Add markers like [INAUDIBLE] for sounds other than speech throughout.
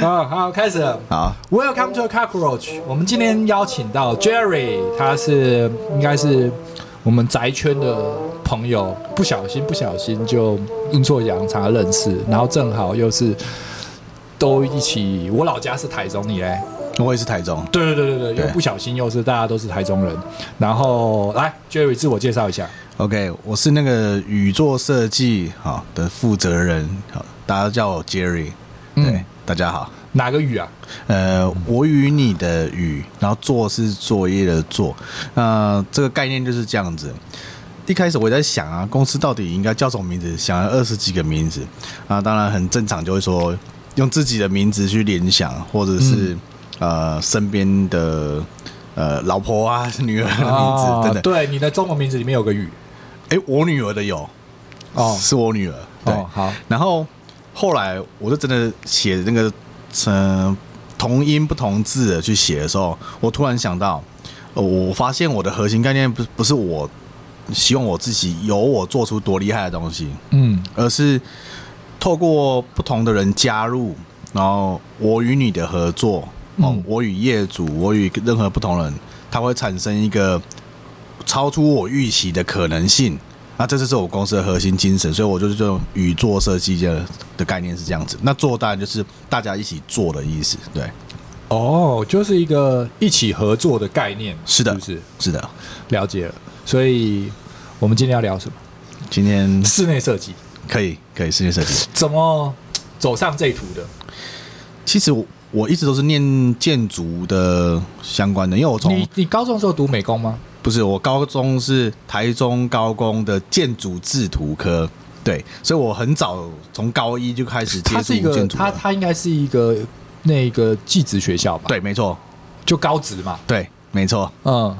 好好，开始了。好，Welcome to Cockroach。我们今天邀请到 Jerry，他是应该是我们宅圈的朋友，不小心不小心就阴错阳差认识，然后正好又是都一起。我老家是台中，你嘞？我也是台中。对对对对对，对又不小心又是大家都是台中人。然后来，Jerry 自我介绍一下。OK，我是那个宇宙设计好的负责人，好，大家叫我 Jerry。对。嗯大家好，哪个语啊？呃，我与你的宇，然后作是作业的作。那、呃、这个概念就是这样子。一开始我在想啊，公司到底应该叫什么名字？想了二十几个名字啊，当然很正常，就会说用自己的名字去联想，或者是、嗯、呃身边的呃老婆啊、[LAUGHS] 女儿的名字，哦、等等。对，你的中文名字里面有个雨。哎，我女儿的有哦，是我女儿。对，哦、好，然后。后来我就真的写那个，嗯，同音不同字的去写的时候，我突然想到，我发现我的核心概念不不是我希望我自己由我做出多厉害的东西，嗯，而是透过不同的人加入，然后我与你的合作，哦，我与业主，我与任何不同人，它会产生一个超出我预期的可能性。那这就是我公司的核心精神，所以我就是用宇作设计的的概念是这样子。那做当然就是大家一起做的意思，对。哦，就是一个一起合作的概念，是的，是不是？是的，了解了。所以我们今天要聊什么？今天室内设计，可以，可以室内设计。怎么走上这一途的？其实我我一直都是念建筑的相关的，因为我从你你高中的时候读美工吗？不是，我高中是台中高工的建筑制图科，对，所以我很早从高一就开始接触建筑。它它应该是一个那个技职学校吧？对，没错，就高职嘛。对，没错。嗯，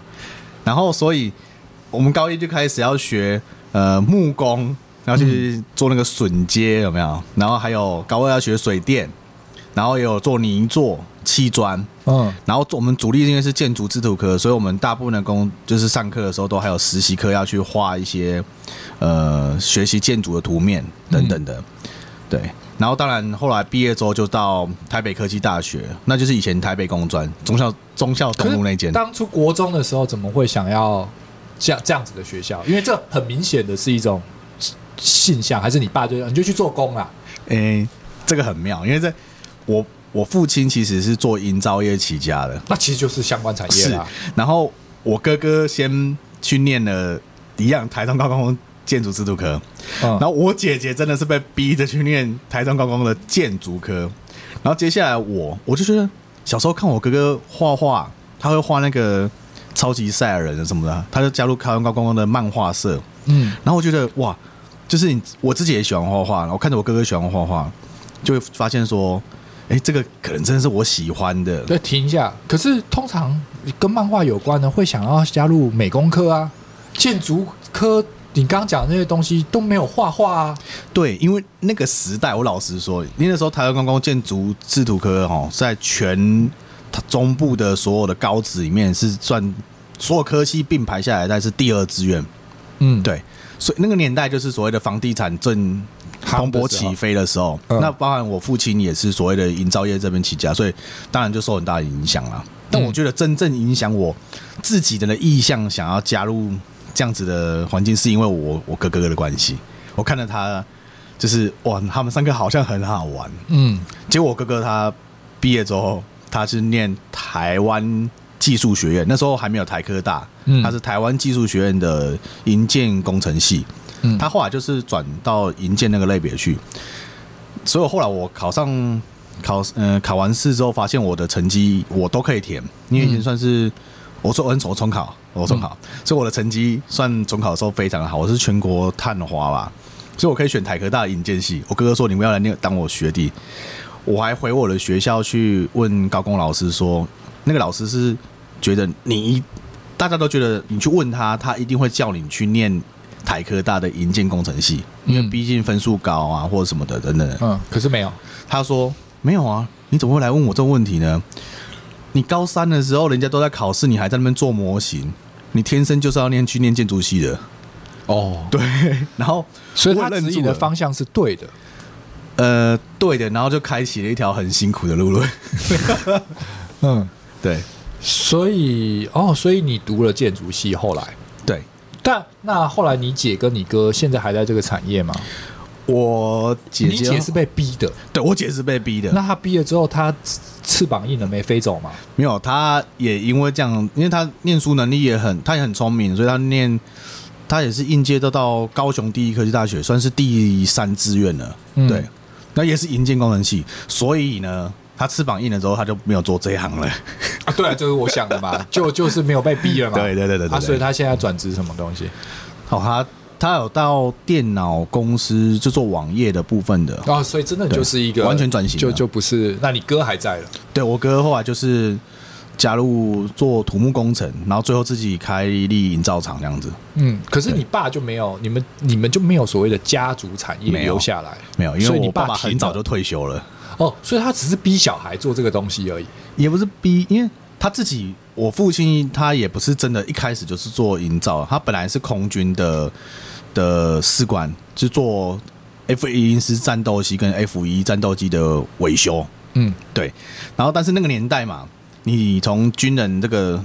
然后所以我们高一就开始要学呃木工，然后去做那个榫接有没有？然后还有高二要学水电，然后也有做泥做。砌砖，嗯，然后我们主力因为是建筑制图科，所以我们大部分的工就是上课的时候都还有实习课要去画一些，呃，学习建筑的图面等等的，对。然后当然后来毕业之后就到台北科技大学，那就是以前台北工专中校中校东路那间。当初国中的时候怎么会想要这样这样子的学校？因为这很明显的是一种现象，还是你爸就你就去做工啦？诶，这个很妙，因为在我。我父亲其实是做营造业起家的，那其实就是相关产业啦。然后我哥哥先去念了一样台中高工建筑制度科，嗯，然后我姐姐真的是被逼着去念台中高工的建筑科。然后接下来我我就觉得小时候看我哥哥画画，他会画那个超级赛亚人什么的，他就加入台湾高工的漫画社，嗯，然后我觉得哇，就是你我自己也喜欢画画，然后看着我哥哥喜欢画画，就会发现说。哎，这个可能真的是我喜欢的。对，停一下。可是通常跟漫画有关的，会想要加入美工科啊、建筑科。你刚刚讲的那些东西都没有画画啊。对，因为那个时代，我老实说，那时候台湾高工建筑制图科哈，在全中部的所有的高职里面是算所有科系并排下来，但是第二志愿。嗯，对。所以那个年代就是所谓的房地产正蓬勃起飞的时候，那包含我父亲也是所谓的营造业这边起家，所以当然就受很大的影响了。但我觉得真正影响我自己的意向，想要加入这样子的环境，是因为我我哥哥的关系。我看到他就是哇，他们三个好像很好玩。嗯，结果我哥哥他毕业之后，他是念台湾技术学院，那时候还没有台科大，他是台湾技术学院的营建工程系。他后来就是转到营建那个类别去，所以后来我考上考嗯、呃、考完试之后，发现我的成绩我都可以填，因为已经算是我说我很重重考，我重考，所以我的成绩算重考的时候非常的好，我是全国探花吧，所以我可以选台科大营建系。我哥哥说，你们要来那当我学弟，我还回我的学校去问高工老师说，那个老师是觉得你大家都觉得你去问他，他一定会叫你去念。台科大的营建工程系，因为毕竟分数高啊，或者什么的等等。嗯，可是没有。他说没有啊，你怎么会来问我这个问题呢？你高三的时候，人家都在考试，你还在那边做模型，你天生就是要念去念建筑系的。哦，对，然后所以他指引的方向是对的。呃，对的，然后就开启了一条很辛苦的路了。[LAUGHS] 嗯，对，所以哦，所以你读了建筑系，后来对，但那后来你姐跟你哥现在还在这个产业吗？我姐姐，你姐是被逼的，对，我姐是被逼的。那她毕业之后，她翅膀硬了没飞走吗？没有，她也因为这样，因为她念书能力也很，她也很聪明，所以她念，她也是应届都到高雄第一科技大学，算是第三志愿了。嗯、对。那也是营建工程系，所以呢，他翅膀硬了之后，他就没有做这一行了。啊，对啊，就是我想的嘛，就就是没有被逼了嘛。[LAUGHS] 对对对对对。啊，所以他现在转职什么东西？好，他他有到电脑公司就做网页的部分的。啊，所以真的就是一个完全转型，就就不是。那你哥还在了？对，我哥后来就是加入做土木工程，然后最后自己开立营造厂这样子。嗯，可是你爸就没有，你们你们就没有所谓的家族产业留下来？没有，因为我爸爸很早就退休了。哦，所以他只是逼小孩做这个东西而已，也不是逼，因为他自己，我父亲他也不是真的一开始就是做营造，他本来是空军的的士官，是做 F 一零四战斗机跟 F 一战斗机的维修。嗯，对。然后，但是那个年代嘛，你从军人这个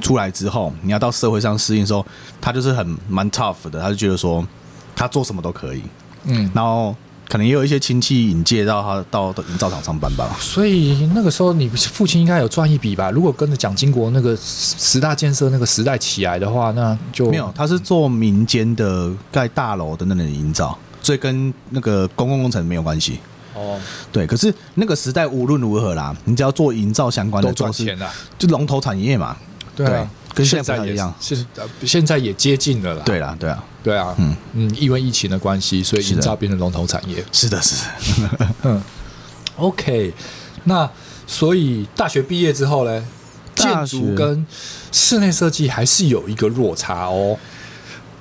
出来之后，你要到社会上适应的时候，他就是很蛮 tough 的，他就觉得说他做什么都可以。嗯，然后。可能也有一些亲戚引介到他到营造厂上班吧，所以那个时候你父亲应该有赚一笔吧？如果跟着蒋经国那个十大建设那个时代起来的话，那就没有。他是做民间的盖大楼等等的营造，所以跟那个公共工程没有关系。哦，对。可是那个时代无论如何啦，你只要做营造相关的，都赚钱了，就龙头产业嘛。对啊。跟现在一样，是现在也接近了啦。对啦，对啊，对啊，嗯嗯，因为疫情的关系，所以营造变成龙头产业。是的，是的。[LAUGHS] 嗯，OK，那所以大学毕业之后呢，建筑跟室内设计还是有一个落差哦。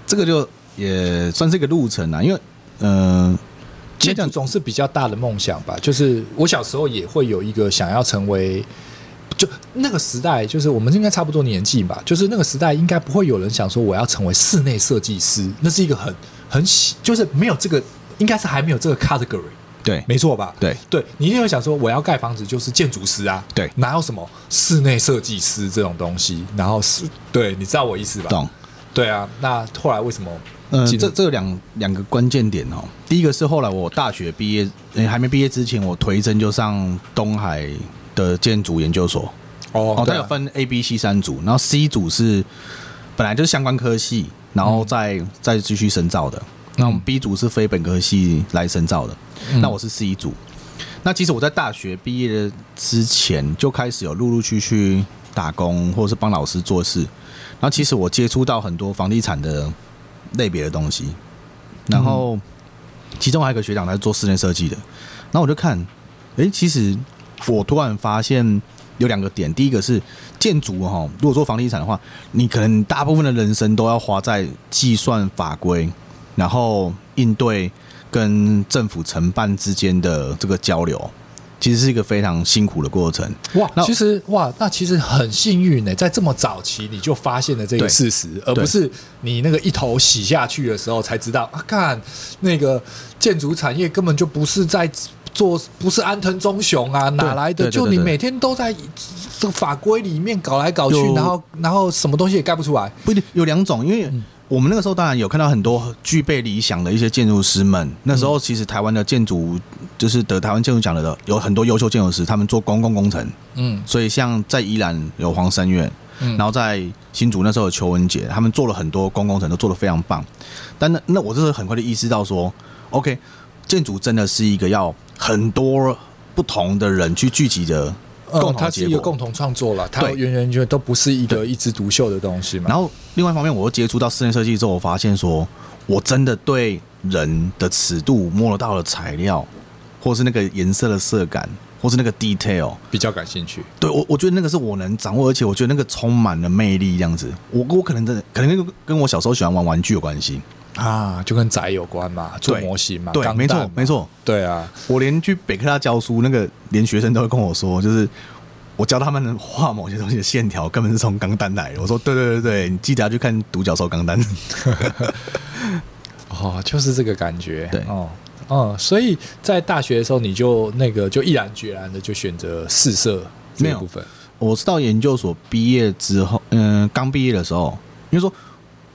这个就也算是一个路程啊，因为嗯，呃、建筑总是比较大的梦想吧。就是我小时候也会有一个想要成为。就那个时代，就是我们应该差不多年纪吧。就是那个时代，应该不会有人想说我要成为室内设计师，那是一个很很喜，就是没有这个，应该是还没有这个 category。对，没错吧？对，对你一定会想说我要盖房子就是建筑师啊。对，哪有什么室内设计师这种东西？然后是，对，你知道我意思吧？懂。对啊，那后来为什么？嗯、呃，这这两两个关键点哦。第一个是后来我大学毕业，诶，还没毕业之前，我推甄就上东海。的建筑研究所哦，它有分 A、B、C 三组，然后 C 组是本来就是相关科系，然后再、嗯、再继续深造的。那我们 B 组是非本科系来深造的。嗯、那我是 C 组。那其实我在大学毕业之前就开始有陆陆续续打工，或者是帮老师做事。然后其实我接触到很多房地产的类别的东西。然后其中还有一个学长他是做室内设计的，然后我就看，哎，其实。我突然发现有两个点，第一个是建筑哈，如果说房地产的话，你可能大部分的人生都要花在计算法规，然后应对跟政府承办之间的这个交流，其实是一个非常辛苦的过程。哇，那其实哇，那其实很幸运呢，在这么早期你就发现了这个事实，而不是你那个一头洗下去的时候才知道啊，看那个建筑产业根本就不是在。做不是安藤忠雄啊，哪来的？就你每天都在这个法规里面搞来搞去，然后然后什么东西也盖不出来。不一定有两种，因为我们那个时候当然有看到很多具备理想的一些建筑师们。那时候其实台湾的建筑就是得台湾建筑奖的有很多优秀建筑师，他们做公共工程。嗯，所以像在宜兰有黄申远，然后在新竹那时候有邱文杰，他们做了很多公共工程，都做的非常棒。但那那我就是很快的意识到说，OK，建筑真的是一个要。很多不同的人去聚集的共同、嗯，它是一个共同创作了。它圆圆觉得都不是一个一枝独秀的东西嘛。然后另外一方面，我又接触到室内设计之后，我发现说，我真的对人的尺度摸得到的材料，或是那个颜色的色感，或是那个 detail 比较感兴趣。对我，我觉得那个是我能掌握，而且我觉得那个充满了魅力。这样子，我我可能真的可能跟跟我小时候喜欢玩玩具有关系。啊，就跟宅有关嘛，做模型嘛，对，对没错没错，对啊，我连去北科大教书，那个连学生都会跟我说，就是我教他们画某些东西的线条，根本是从钢弹来的。我说对对对对，你记得要去看独角兽钢弹。哦，就是这个感觉，对哦。嗯，所以在大学的时候，你就那个就毅然决然的就选择试色这个部分。我是到研究所毕业之后，嗯、呃，刚毕业的时候，因为说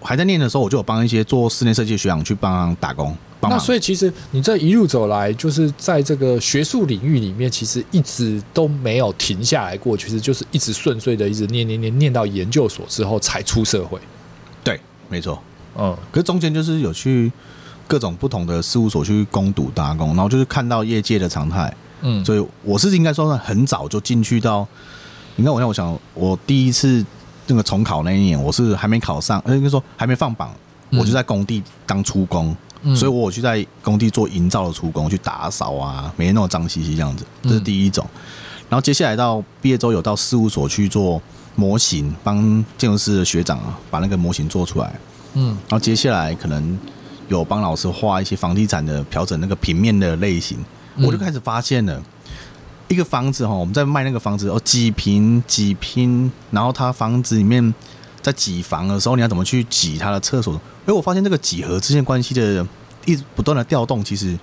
还在念的时候，我就有帮一些做室内设计的学长去帮忙打工。那所以其实你这一路走来，就是在这个学术领域里面，其实一直都没有停下来过，其实就是一直顺遂的，一直念念念念到研究所之后才出社会。对，没错。嗯，可是中间就是有去。各种不同的事务所去攻读打工，然后就是看到业界的常态，嗯，所以我是应该说很早就进去到。你看，我让我想，我第一次那个重考那一年，我是还没考上，呃，应该说还没放榜，我就在工地当出工，嗯，所以我去在工地做营造的出工，去打扫啊，每天弄脏兮兮这样子，这是第一种。然后接下来到毕业之后，有到事务所去做模型，帮建筑师的学长啊把那个模型做出来，嗯，然后接下来可能。有帮老师画一些房地产的调整那个平面的类型，我就开始发现了一个房子哈，我们在卖那个房子哦，几平几平，然后它房子里面在挤房的时候，你要怎么去挤它的厕所？哎，我发现这个几何之间关系的一直不断的调动，其实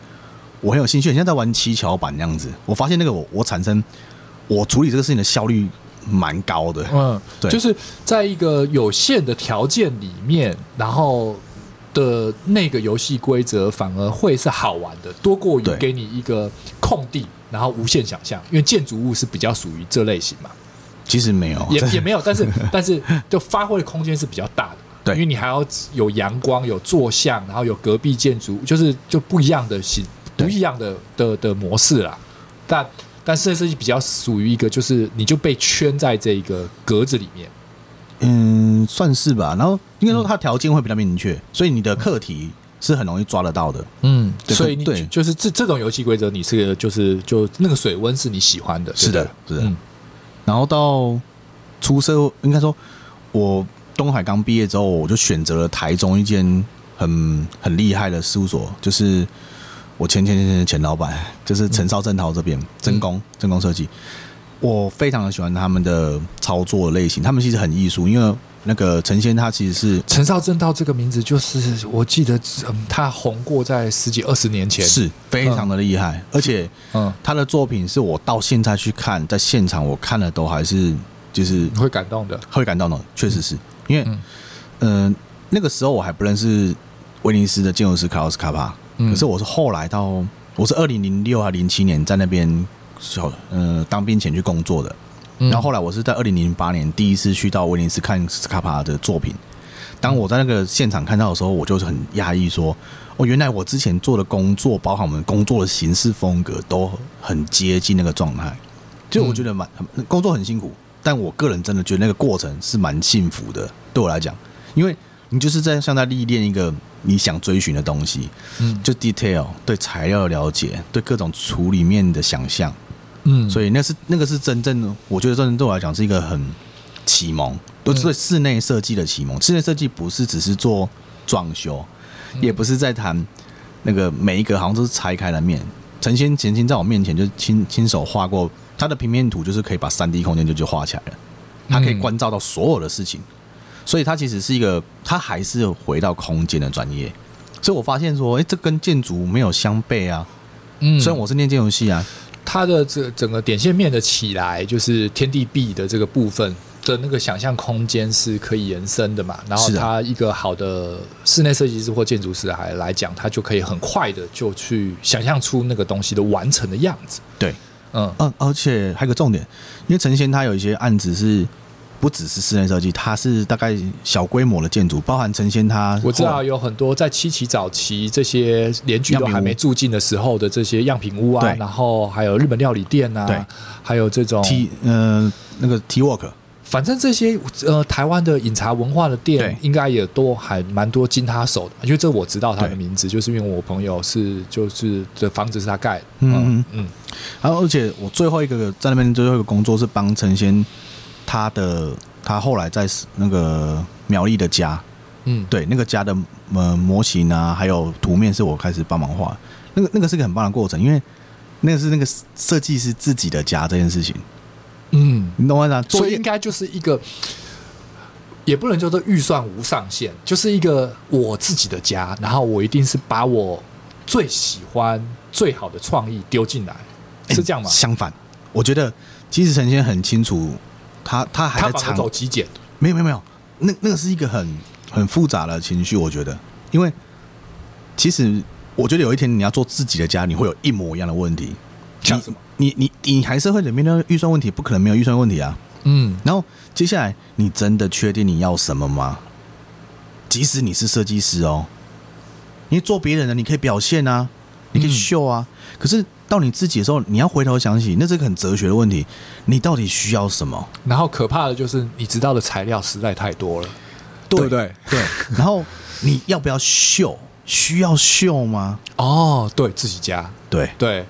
我很有兴趣。现在在玩七巧板那样子，我发现那个我我产生我处理这个事情的效率蛮高的。嗯，对，就是在一个有限的条件里面，然后。的那个游戏规则反而会是好玩的，多过于给你一个空地，然后无限想象。因为建筑物是比较属于这类型嘛。其实没有，也也没有，[LAUGHS] 但是但是就发挥的空间是比较大的。对，因为你还要有阳光、有坐向，然后有隔壁建筑，就是就不一样的形、不一样的的的模式啦。但但设计比较属于一个，就是你就被圈在这个格子里面。嗯，算是吧。然后应该说它条件会比较明确，所以你的课题是很容易抓得到的。嗯，所以你对，就是这这种游戏规则，你是就是就那个水温是你喜欢的，是的，是的。嗯，然后到出社，应该说我东海刚毕业之后，我就选择了台中一间很很厉害的事务所，就是我前前前前前老板，就是陈少正涛这边，真工真工设计。我非常的喜欢他们的操作类型，他们其实很艺术，因为那个陈先他其实是陈少正道这个名字，就是我记得，嗯，他红过在十几二十年前，是非常的厉害，而且，嗯，他的作品是我到现在去看，在现场我看了都还是就是会感动的，会感动的，确实是。因为，嗯，那个时候我还不认识威尼斯的建筑师卡奥斯卡帕，可是我是后来到，我是二零零六还零七年在那边。小呃，当兵前去工作的，然后后来我是在二零零八年第一次去到威尼斯看斯卡帕的作品。当我在那个现场看到的时候，我就是很压抑，说：“哦，原来我之前做的工作，包含我们工作的形式风格，都很接近那个状态。”就我觉得蛮工作很辛苦，但我个人真的觉得那个过程是蛮幸福的。对我来讲，因为你就是在像在历练一个你想追寻的东西，嗯，就 detail 对材料的了解，对各种处理面的想象。嗯，所以那是那个是真正的，我觉得真正对我来讲是一个很启蒙，都是对室内设计的启蒙。室内设计不是只是做装修，也不是在谈那个每一个好像都是拆开的面。陈先前清在我面前就亲亲手画过他的平面图，就是可以把三 D 空间就就画起来了，他可以关照到所有的事情，所以它其实是一个，它还是回到空间的专业。所以我发现说，哎、欸，这跟建筑没有相悖啊。嗯，虽然我是念建筑系啊。它的这整个点线面的起来，就是天地壁的这个部分的那个想象空间是可以延伸的嘛？然后它一个好的室内设计师或建筑师还来讲，他就可以很快的就去想象出那个东西的完成的样子。对，嗯嗯，而且还有个重点，因为陈先他有一些案子是。不只是室内设计，它是大概小规模的建筑，包含陈先他。我知道有很多在七期早期这些联居都还没住进的时候的这些样品屋啊，然后还有日本料理店啊，对，还有这种 T 呃那个 T Work，反正这些呃台湾的饮茶文化的店，应该也都还蛮多经他手的，因为这我知道他的名字，就是因为我朋友是就是这房子是他盖的，嗯嗯嗯，然后而且我最后一个在那边最后一个工作是帮陈先。他的他后来在那个苗栗的家嗯，对，那个家的呃模型啊，还有图面是我开始帮忙画，那个那个是个很棒的过程，因为那个是那个设计师自己的家这件事情，嗯，你懂我意思吗？所以应该就是一个，也不能叫做预算无上限，就是一个我自己的家，然后我一定是把我最喜欢、最好的创意丢进来，是这样吗？相反，我觉得其实陈先很清楚，他他还在走极简，没有没有没有，那那个是一个很很复杂的情绪，我觉得，因为其实我觉得有一天你要做自己的家，你会有一模一样的问题，像什么？你你你，你还是会面对预算问题，不可能没有预算问题啊。嗯，然后接下来，你真的确定你要什么吗？即使你是设计师哦，你做别人的，你可以表现啊，你可以秀啊。嗯、可是到你自己的时候，你要回头想起，那是个很哲学的问题，你到底需要什么？然后可怕的就是，你知道的材料实在太多了，对不对？对。然后你要不要秀？需要秀吗？哦，对自己家，对对。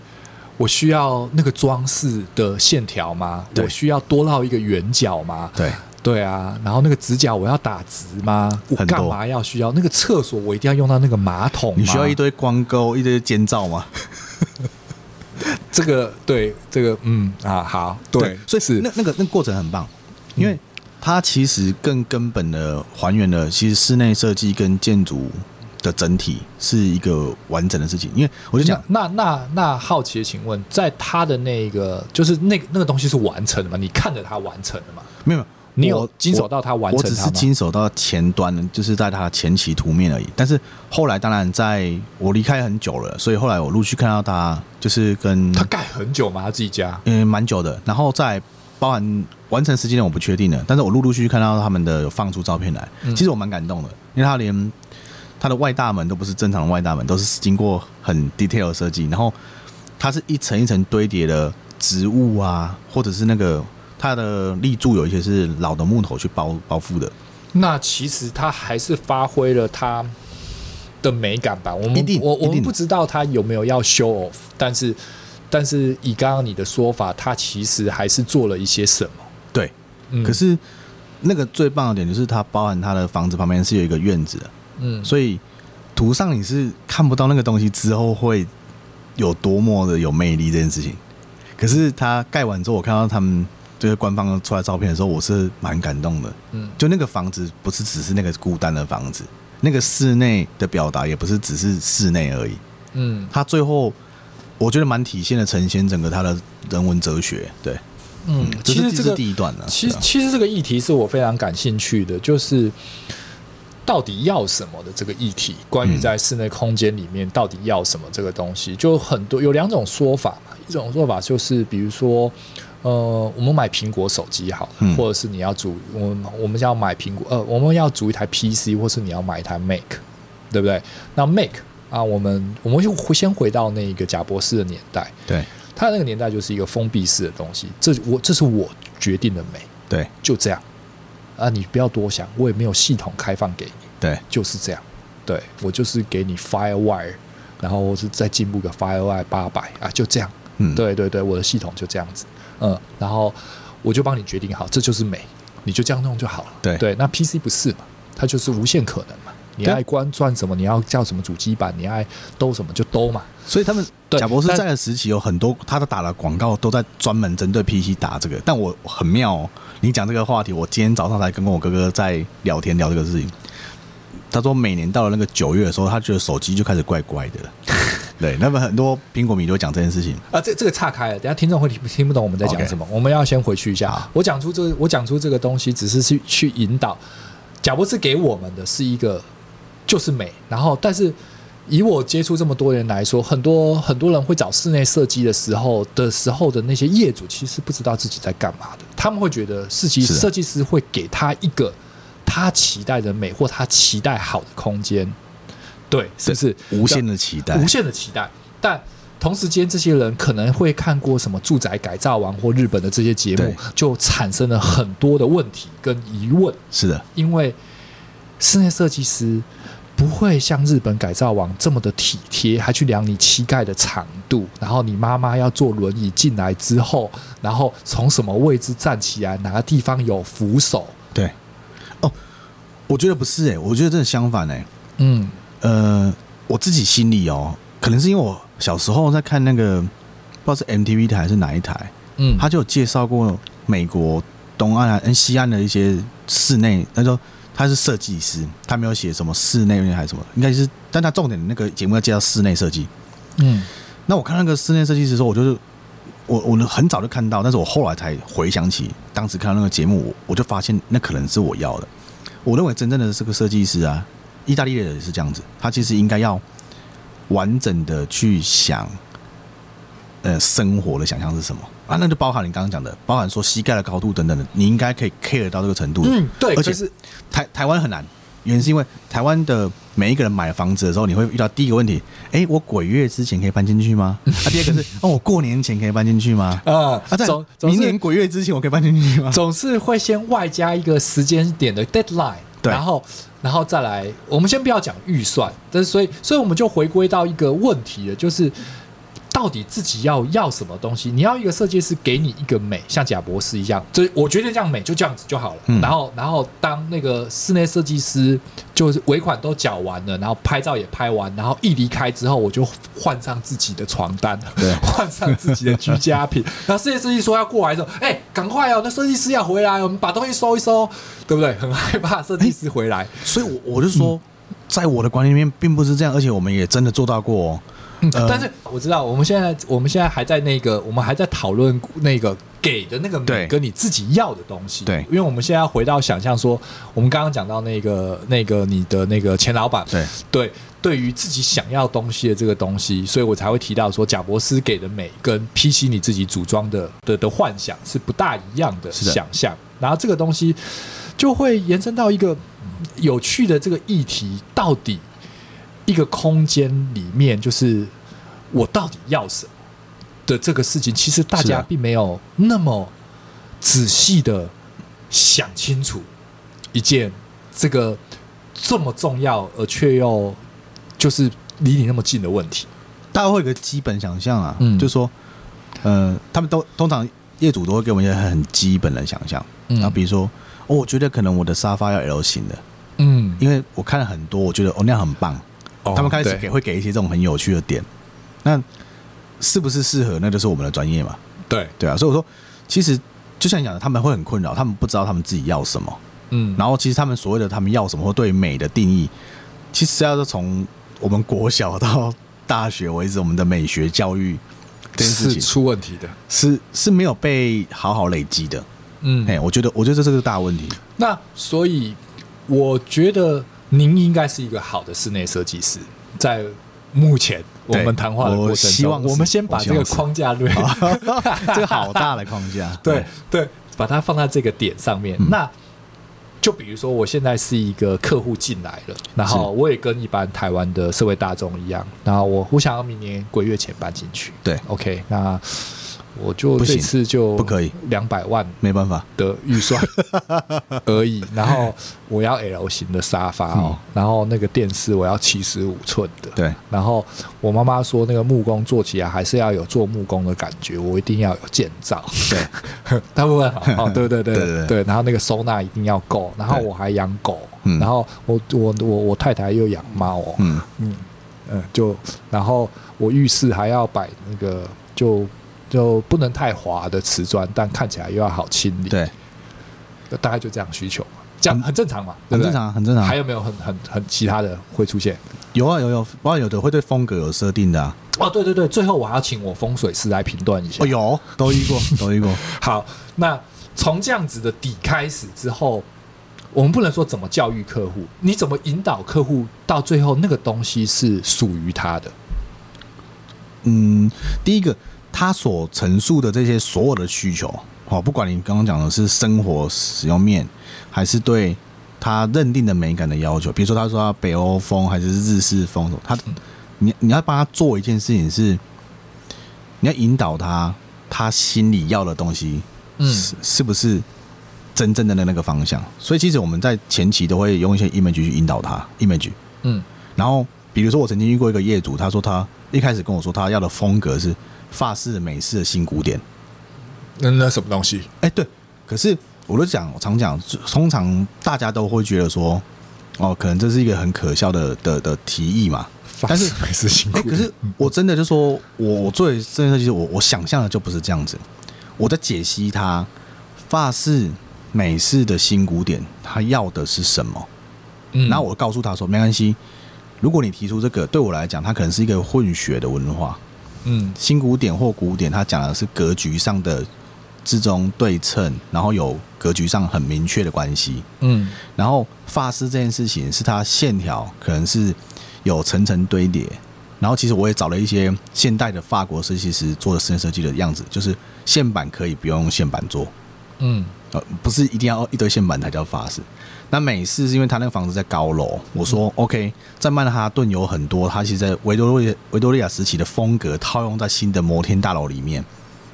我需要那个装饰的线条吗？我需要多绕一个圆角吗？对对啊，然后那个直角我要打直吗？我干嘛要需要那个厕所？我一定要用到那个马桶？你需要一堆光钩、一堆间罩吗？[LAUGHS] 这个对，这个嗯啊好，对，对所以是那那个那个过程很棒，因为它其实更根本的还原了其实室内设计跟建筑。的整体是一个完整的事情，因为我就讲，那那那，那好奇的，请问，在他的那个，就是那个那个东西是完成的吗？你看着他完成的吗？没有，你有经手到他完成我，我只是经手到前端，就是在他的前期图面而已。但是后来，当然在我离开很久了，所以后来我陆续看到他，就是跟他盖很久吗？他自己家？嗯，蛮久的。然后在包含完成时间我不确定的，但是我陆陆续续看到他们的有放出照片来，其实我蛮感动的，因为他连。它的外大门都不是正常的外大门，都是经过很 detail 的设计。然后它是一层一层堆叠的植物啊，或者是那个它的立柱有一些是老的木头去包包覆的。那其实它还是发挥了它的美感吧？我们一定我我们不知道它有没有要 show off，但是但是以刚刚你的说法，它其实还是做了一些什么？对，嗯。可是那个最棒的点就是它包含它的房子旁边是有一个院子的。嗯，所以图上你是看不到那个东西之后会有多么的有魅力这件事情。可是它盖完之后，我看到他们这个官方出来照片的时候，我是蛮感动的。嗯，就那个房子不是只是那个孤单的房子，那个室内的表达也不是只是室内而已。嗯，它最后我觉得蛮体现的呈现整个它的人文哲学。对，嗯，其实这个第一段呢，其实其实这个议题是我非常感兴趣的，就是。到底要什么的这个议题，关于在室内空间里面到底要什么这个东西，就很多有两种说法嘛。一种说法就是，比如说，呃，我们买苹果手机好了，或者是你要组，我们我们要买苹果，呃，我们要组一台 PC，或是你要买一台 Mac，对不对？那 Mac 啊，我们我们就先回到那个贾博士的年代，对，他那个年代就是一个封闭式的东西，这我这是我决定的美，对，就这样。啊，你不要多想，我也没有系统开放给你。对，就是这样。对，我就是给你 FireWire，然后我是再进步个 FireWire 八百啊，就这样。嗯，对对对，我的系统就这样子。嗯，然后我就帮你决定好，这就是美，你就这样弄就好了。对对，那 PC 不是嘛？它就是无限可能嘛。你爱关转什么，你要叫什么主机板，你爱兜什么就兜嘛。所以他们贾博士在的时期有很多，他的打的广告都在专门针对 PC 打这个。但我很妙哦，你讲这个话题，我今天早上才跟我哥哥在聊天聊这个事情。他说每年到了那个九月的时候，他觉得手机就开始怪怪的。对，那么很多苹果迷都讲这件事情啊。这这个岔开了，等下听众会听听不懂我们在讲什么。我们要先回去一下。我讲出这个，我讲出这个东西，只是去去引导。贾伯斯给我们的是一个。就是美，然后，但是以我接触这么多人来说，很多很多人会找室内设计的时候的时候的那些业主，其实不知道自己在干嘛的。他们会觉得，设计设计师会给他一个他期待的美或他期待好的空间，对，是不是无限的期待？无限的期待。但同时间，这些人可能会看过什么住宅改造王或日本的这些节目，就产生了很多的问题跟疑问。是的，因为室内设计师。不会像日本改造王这么的体贴，还去量你膝盖的长度，然后你妈妈要坐轮椅进来之后，然后从什么位置站起来，哪个地方有扶手？对，哦，我觉得不是哎、欸，我觉得真的相反哎、欸。嗯，呃，我自己心里哦，可能是因为我小时候在看那个，不知道是 MTV 台还是哪一台，嗯，他就有介绍过美国东岸跟西岸的一些室内，他说他是设计师，他没有写什么室内还是什么，应该是，但他重点的那个节目要介绍室内设计。嗯，那我看那个室内设计师的时候，我就是我我很早就看到，但是我后来才回想起当时看到那个节目，我我就发现那可能是我要的。我认为真正的这个设计师啊，意大利的也是这样子，他其实应该要完整的去想，呃，生活的想象是什么啊？那就包含你刚刚讲的，包含说膝盖的高度等等的，你应该可以 care 到这个程度。嗯，对。而且是台台湾很难，原因是因为台湾的每一个人买房子的时候，你会遇到第一个问题：哎，我鬼月之前可以搬进去吗？啊，第二个是 [LAUGHS] 哦，我过年前可以搬进去吗？啊，啊，在明年鬼月之前我可以搬进去吗？总是会先外加一个时间点的 deadline。对，然后，然后再来，我们先不要讲预算，但是所以，所以我们就回归到一个问题了，就是到底自己要要什么东西？你要一个设计师给你一个美，像贾博士一样，就我觉得这样美，就这样子就好了。嗯、然后，然后当那个室内设计师就是尾款都缴完了，然后拍照也拍完，然后一离开之后，我就换上自己的床单，对，[LAUGHS] 换上自己的居家品。然后室内设计说要过来的时候，哎，赶快哦，那设计师要回来，我们把东西收一收，对不对？很害怕设计师回来，所以我我就说，嗯、在我的观念里面并不是这样，而且我们也真的做到过、哦。嗯，[LAUGHS] 但是我知道，我们现在我们现在还在那个，我们还在讨论那个给的那个美跟你自己要的东西。对，因为我们现在要回到想象说，我们刚刚讲到那个那个你的那个前老板，对对，对于自己想要东西的这个东西，所以我才会提到说，贾伯斯给的美跟 PC 你自己组装的的的幻想是不大一样的想象。然后这个东西就会延伸到一个有趣的这个议题，到底。一个空间里面，就是我到底要什么的这个事情，其实大家并没有那么仔细的想清楚一件这个这么重要而却又就是离你那么近的问题。大家会有个基本想象啊，嗯，就是说，呃，他们都通常业主都会给我们一些很基本的想象，嗯，啊，比如说，哦，我觉得可能我的沙发要 L 型的，嗯，因为我看了很多，我觉得哦那样很棒。他们开始给会给一些这种很有趣的点，那是不是适合？那就是我们的专业嘛。对对啊，所以我说，其实就像你讲的，他们会很困扰，他们不知道他们自己要什么。嗯，然后其实他们所谓的他们要什么，或对美的定义，其实要是从我们国小到大学为止，我们的美学教育这件事情是出问题的，是是没有被好好累积的。嗯，哎，我觉得我觉得这是个大问题。那所以我觉得。您应该是一个好的室内设计师，在目前我们谈话的过程中，我希望我们先把这个框架对，[LAUGHS] 这个好大的框架，[LAUGHS] 对对，把它放在这个点上面。嗯、那就比如说，我现在是一个客户进来了，然后我也跟一般台湾的社会大众一样，然后我我想要明年鬼月前搬进去，对，OK，那。我就这次就不可以两百万，没办法的预算 [LAUGHS] 而已。然后我要 L 型的沙发哦，然后那个电视我要七十五寸的。对。然后我妈妈说，那个木工做起来还是要有做木工的感觉，我一定要有建造。对。[LAUGHS] 大部分好，[LAUGHS] 对对对对对。然后那个收纳一定要够。然后我还养狗，然后我我我我太太又养猫哦。嗯嗯嗯，就然后我浴室还要摆那个就。就不能太滑的瓷砖，但看起来又要好清理。对，大概就这样需求嘛，这样很正常嘛，很正常，很正常。还有没有很很很其他的会出现？有啊，有有，包括有的会对风格有设定的啊。哦，对对对，最后我还要请我风水师来评断一下。哦，有，都遇过，[LAUGHS] 都遇过。好，那从这样子的底开始之后，我们不能说怎么教育客户，你怎么引导客户到最后那个东西是属于他的？嗯，第一个。他所陈述的这些所有的需求，好，不管你刚刚讲的是生活使用面，还是对他认定的美感的要求，比如说他说他北欧风还是日式风，他你你要帮他做一件事情是，你要引导他，他心里要的东西，嗯，是是不是真正的那那个方向？所以其实我们在前期都会用一些 image 去引导他，image，嗯，然后比如说我曾经遇过一个业主，他说他一开始跟我说他要的风格是。法式、美式的新古典，那那什么东西？哎，对，可是我都讲，我常讲，通常大家都会觉得说，哦，可能这是一个很可笑的的的提议嘛。但是美式新古典，可是我真的就说，我我作为设计师，我我想象的就不是这样子。我在解析它，法式、美式的新古典，它要的是什么？嗯，然后我告诉他说，没关系，如果你提出这个，对我来讲，它可能是一个混血的文化。嗯，新古典或古典，它讲的是格局上的之中对称，然后有格局上很明确的关系。嗯，然后发丝这件事情是它线条可能是。有层层堆叠，然后其实我也找了一些现代的法国设计师做的室内设计的样子，就是线板可以不用用线板做，嗯，呃，不是一定要一堆线板才叫法式。那美式是因为他那个房子在高楼，我说、嗯、OK，在曼哈顿有很多，它其实在维多利维多利亚时期的风格套用在新的摩天大楼里面，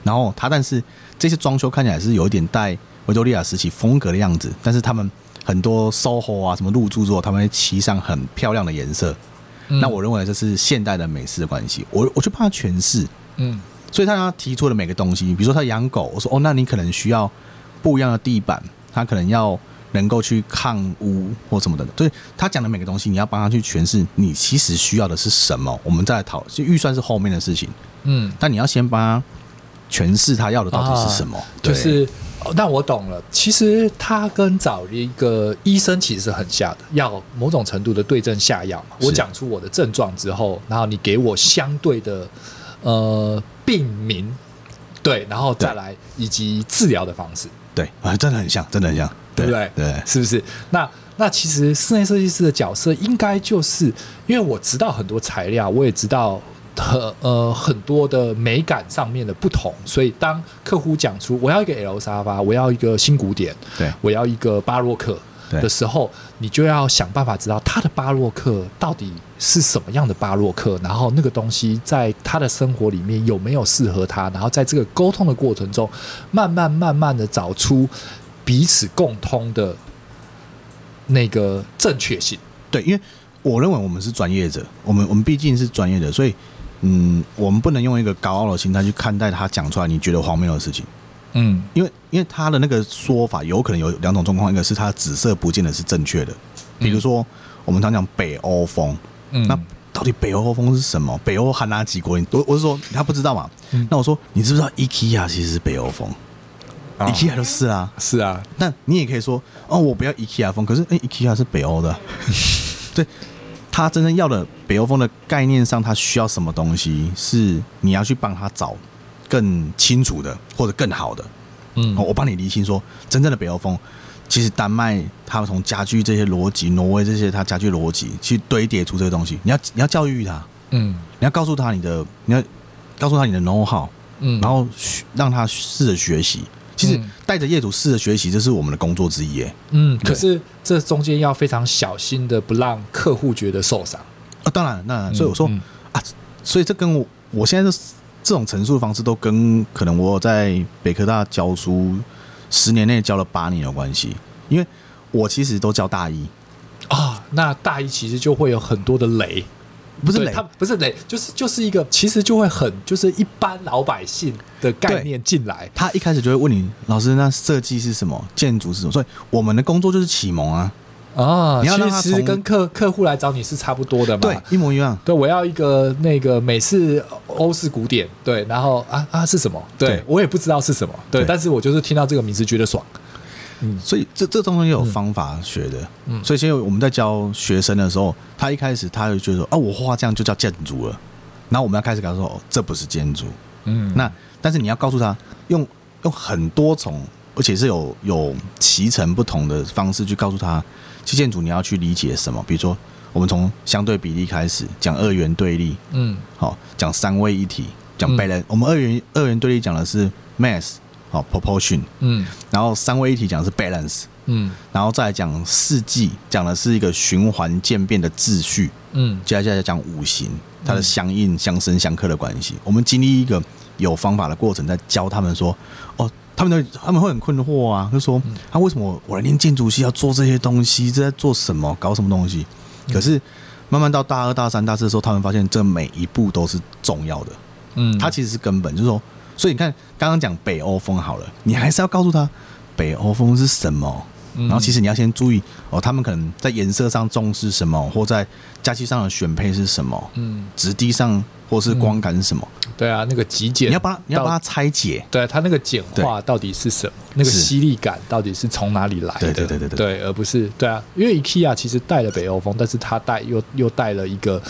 然后他但是这些装修看起来是有一点带维多利亚时期风格的样子，但是他们很多 SOHO 啊什么入住之后，他们会漆上很漂亮的颜色。嗯、那我认为这是现代的美式的关系，我我就怕他诠释，嗯，所以他提出的每个东西，比如说他养狗，我说哦，那你可能需要不一样的地板，他可能要能够去抗污或什么的，所以他讲的每个东西，你要帮他去诠释，你其实需要的是什么，我们再来讨，就预算是后面的事情，嗯，但你要先帮他诠释他要的到底是什么，就是。那我懂了，其实他跟找一个医生其实是很像的，要某种程度的对症下药嘛。我讲出我的症状之后，然后你给我相对的呃病名，对，然后再来以及治疗的方式，对啊，真的很像，真的很像，对不对？对，是不是？那那其实室内设计师的角色应该就是，因为我知道很多材料，我也知道。很呃很多的美感上面的不同，所以当客户讲出我要一个 L 沙发，我要一个新古典，对，我要一个巴洛克的时候，你就要想办法知道他的巴洛克到底是什么样的巴洛克，然后那个东西在他的生活里面有没有适合他，然后在这个沟通的过程中，慢慢慢慢的找出彼此共通的那个正确性。对，因为我认为我们是专业者，我们我们毕竟是专业的，所以。嗯，我们不能用一个高傲的心态去看待他讲出来你觉得荒谬的事情。嗯，因为因为他的那个说法有可能有两种状况，一个是他紫色不见得是正确的，比如说我们常讲北欧风，嗯，那到底北欧风是什么？北欧含哪几国？我我是说他不知道嘛？那我说你知不知道 IKEA 其实是北欧风？IKEA 就是啊，是啊。那你也可以说哦，我不要 IKEA 风，可是哎，IKEA 是北欧的，[LAUGHS] 对。他真正要的北欧风的概念上，他需要什么东西？是你要去帮他找更清楚的或者更好的。嗯，我帮你厘清说，真正的北欧风，其实丹麦他从家具这些逻辑，挪威这些它家具逻辑去堆叠出这个东西。你要你要教育他，嗯，你要告诉他你的，你要告诉他你的 know how，嗯，然后让他试着学习。其实带着业主试着学习，这是我们的工作之一。哎，嗯，可是这中间要非常小心的，不让客户觉得受伤。啊，当然，那所以我说、嗯嗯、啊，所以这跟我我现在的这种陈述方式，都跟可能我在北科大教书十年内教了八年有关系。因为我其实都教大一啊，那大一其实就会有很多的雷。不是雷，他不是雷，就是就是一个，其实就会很就是一般老百姓的概念进来。他一开始就会问你，老师，那设计是什么？建筑是什么？所以我们的工作就是启蒙啊。啊，你要让他其实跟客客户来找你是差不多的嘛？对，一模一样。对，我要一个那个美式欧式古典，对，然后啊啊是什么？对，对我也不知道是什么，对，对但是我就是听到这个名字觉得爽。嗯，所以这这东西也有方法学的，嗯，所以现在我们在教学生的时候，他一开始他就觉得说啊，我画这样就叫建筑了，然后我们要开始跟他说，哦，这不是建筑，嗯，那但是你要告诉他，用用很多种，而且是有有骑乘不同的方式去告诉他，其实建组你要去理解什么，比如说我们从相对比例开始讲二元对立，嗯，好，讲三位一体，讲 balance，我们二元二元对立讲的是 mass。好，proportion，嗯，然后三位一体讲的是 balance，嗯，然后再来讲四季，讲的是一个循环渐变的秩序，嗯，接下来讲五行，它的相应、相生、相克的关系。我们经历一个有方法的过程，在教他们说，哦，他们都他们会很困惑啊，就说，他为什么我来念建筑系要做这些东西？这在做什么？搞什么东西？可是慢慢到大二、大三、大四的时候，他们发现这每一步都是重要的，嗯，它其实是根本，就是说。所以你看，刚刚讲北欧风好了，你还是要告诉他北欧风是什么？然后其实你要先注意哦，他们可能在颜色上重视什么，或在家具上的选配是什么，嗯，质地上或是光感是什么？对啊，那个极简，你要帮你要帮他拆解，对它那个简化到底是什么？那个犀利感到底是从哪里来的？对对对对对，对，而不是对啊，因为 IKEA 其实带了北欧风，但是它带又又带了一个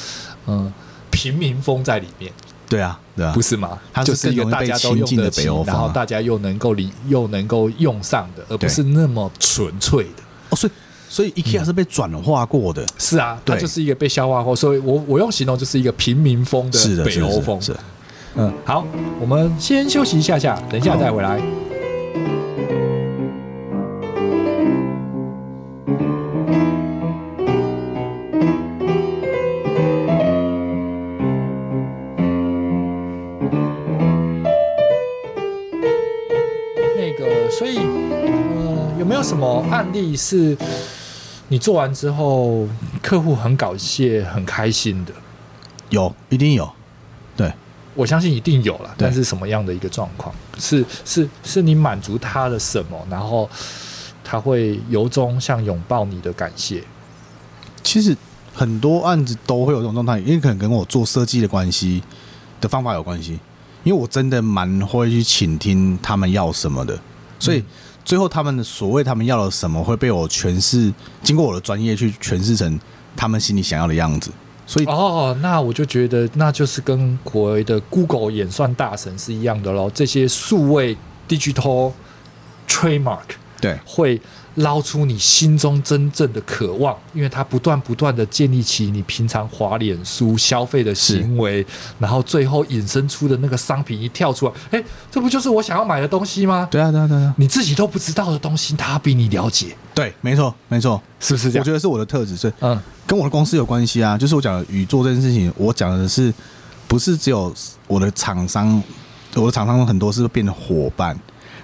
嗯平民风在里面。对啊，对啊，不是吗？它就是一个大家都用得起，然后大家又能够理又能够用上的，而不是那么纯粹的。哦，所以所以 IKEA 是被转化过的。是啊，它就是一个被消化过，所以我我用形容就是一个平民风的北欧风。是。嗯，好，我们先休息一下下，等一下再回来。那个，所以，呃，有没有什么案例是你做完之后，客户很感谢、很开心的？有，一定有。我相信一定有了，但是什么样的一个状况？是是是你满足他的什么，然后他会由衷像拥抱你的感谢。其实很多案子都会有这种状态，因为可能跟我做设计的关系的方法有关系。因为我真的蛮会去倾听他们要什么的，所以最后他们的所谓他们要了什么，会被我诠释，经过我的专业去诠释成他们心里想要的样子。所以哦，那我就觉得那就是跟所谓的 Google 演算大神是一样的喽。这些数位 digital trademark 对会捞出你心中真正的渴望，因为它不断不断的建立起你平常滑脸书消费的行为，然后最后引申出的那个商品一跳出来，哎，这不就是我想要买的东西吗？对啊，对啊，对啊，你自己都不知道的东西，他比你了解。对，没错，没错，是不是这样？我觉得是我的特质，所以嗯。跟我的公司有关系啊，就是我讲的宇宙这件事情，我讲的是不是只有我的厂商，我的厂商很多是变成伙伴，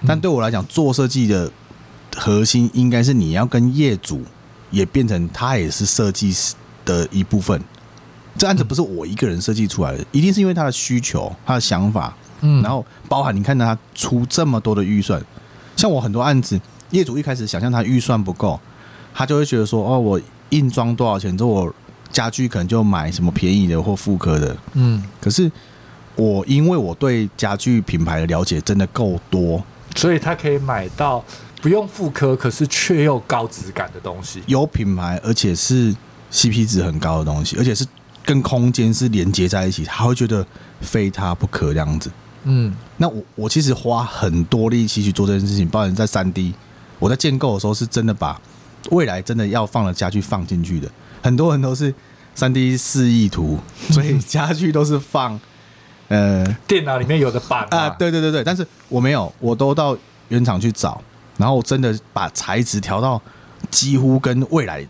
但对我来讲，做设计的核心应该是你要跟业主也变成他也是设计师的一部分。这案子不是我一个人设计出来的，一定是因为他的需求、他的想法，嗯，然后包含你看到他出这么多的预算，像我很多案子，业主一开始想象他预算不够，他就会觉得说，哦，我。硬装多少钱？之后我家具可能就买什么便宜的或复刻的。嗯，可是我因为我对家具品牌的了解真的够多，所以他可以买到不用复刻，可是却又高质感的东西，有品牌而且是 CP 值很高的东西，而且是跟空间是连接在一起，他会觉得非他不可这样子。嗯，那我我其实花很多力气去做这件事情，包含在三 D，我在建构的时候是真的把。未来真的要放的家具放进去的，很多人都是三 D 示意图，[LAUGHS] 所以家具都是放呃电脑里面有的板啊，对对对对，但是我没有，我都到原厂去找，然后真的把材质调到几乎跟未来。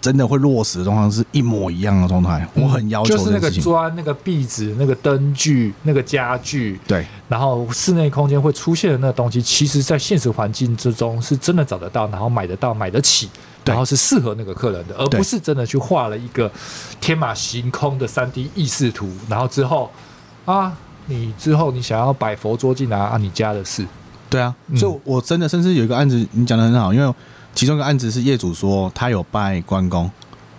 真的会落实的状况是一模一样的状态，我很要求、嗯、就是那个砖、那个壁纸、那个灯具、那个家具，对，然后室内空间会出现的那个东西，其实在现实环境之中是真的找得到，然后买得到、买得起，然后是适合那个客人的，而不是真的去画了一个天马行空的三 D 意识图，然后之后啊，你之后你想要摆佛桌进来啊，你家的事，对啊，所以我真的甚至有一个案子，你讲的很好，因为。其中一个案子是业主说他有拜关公，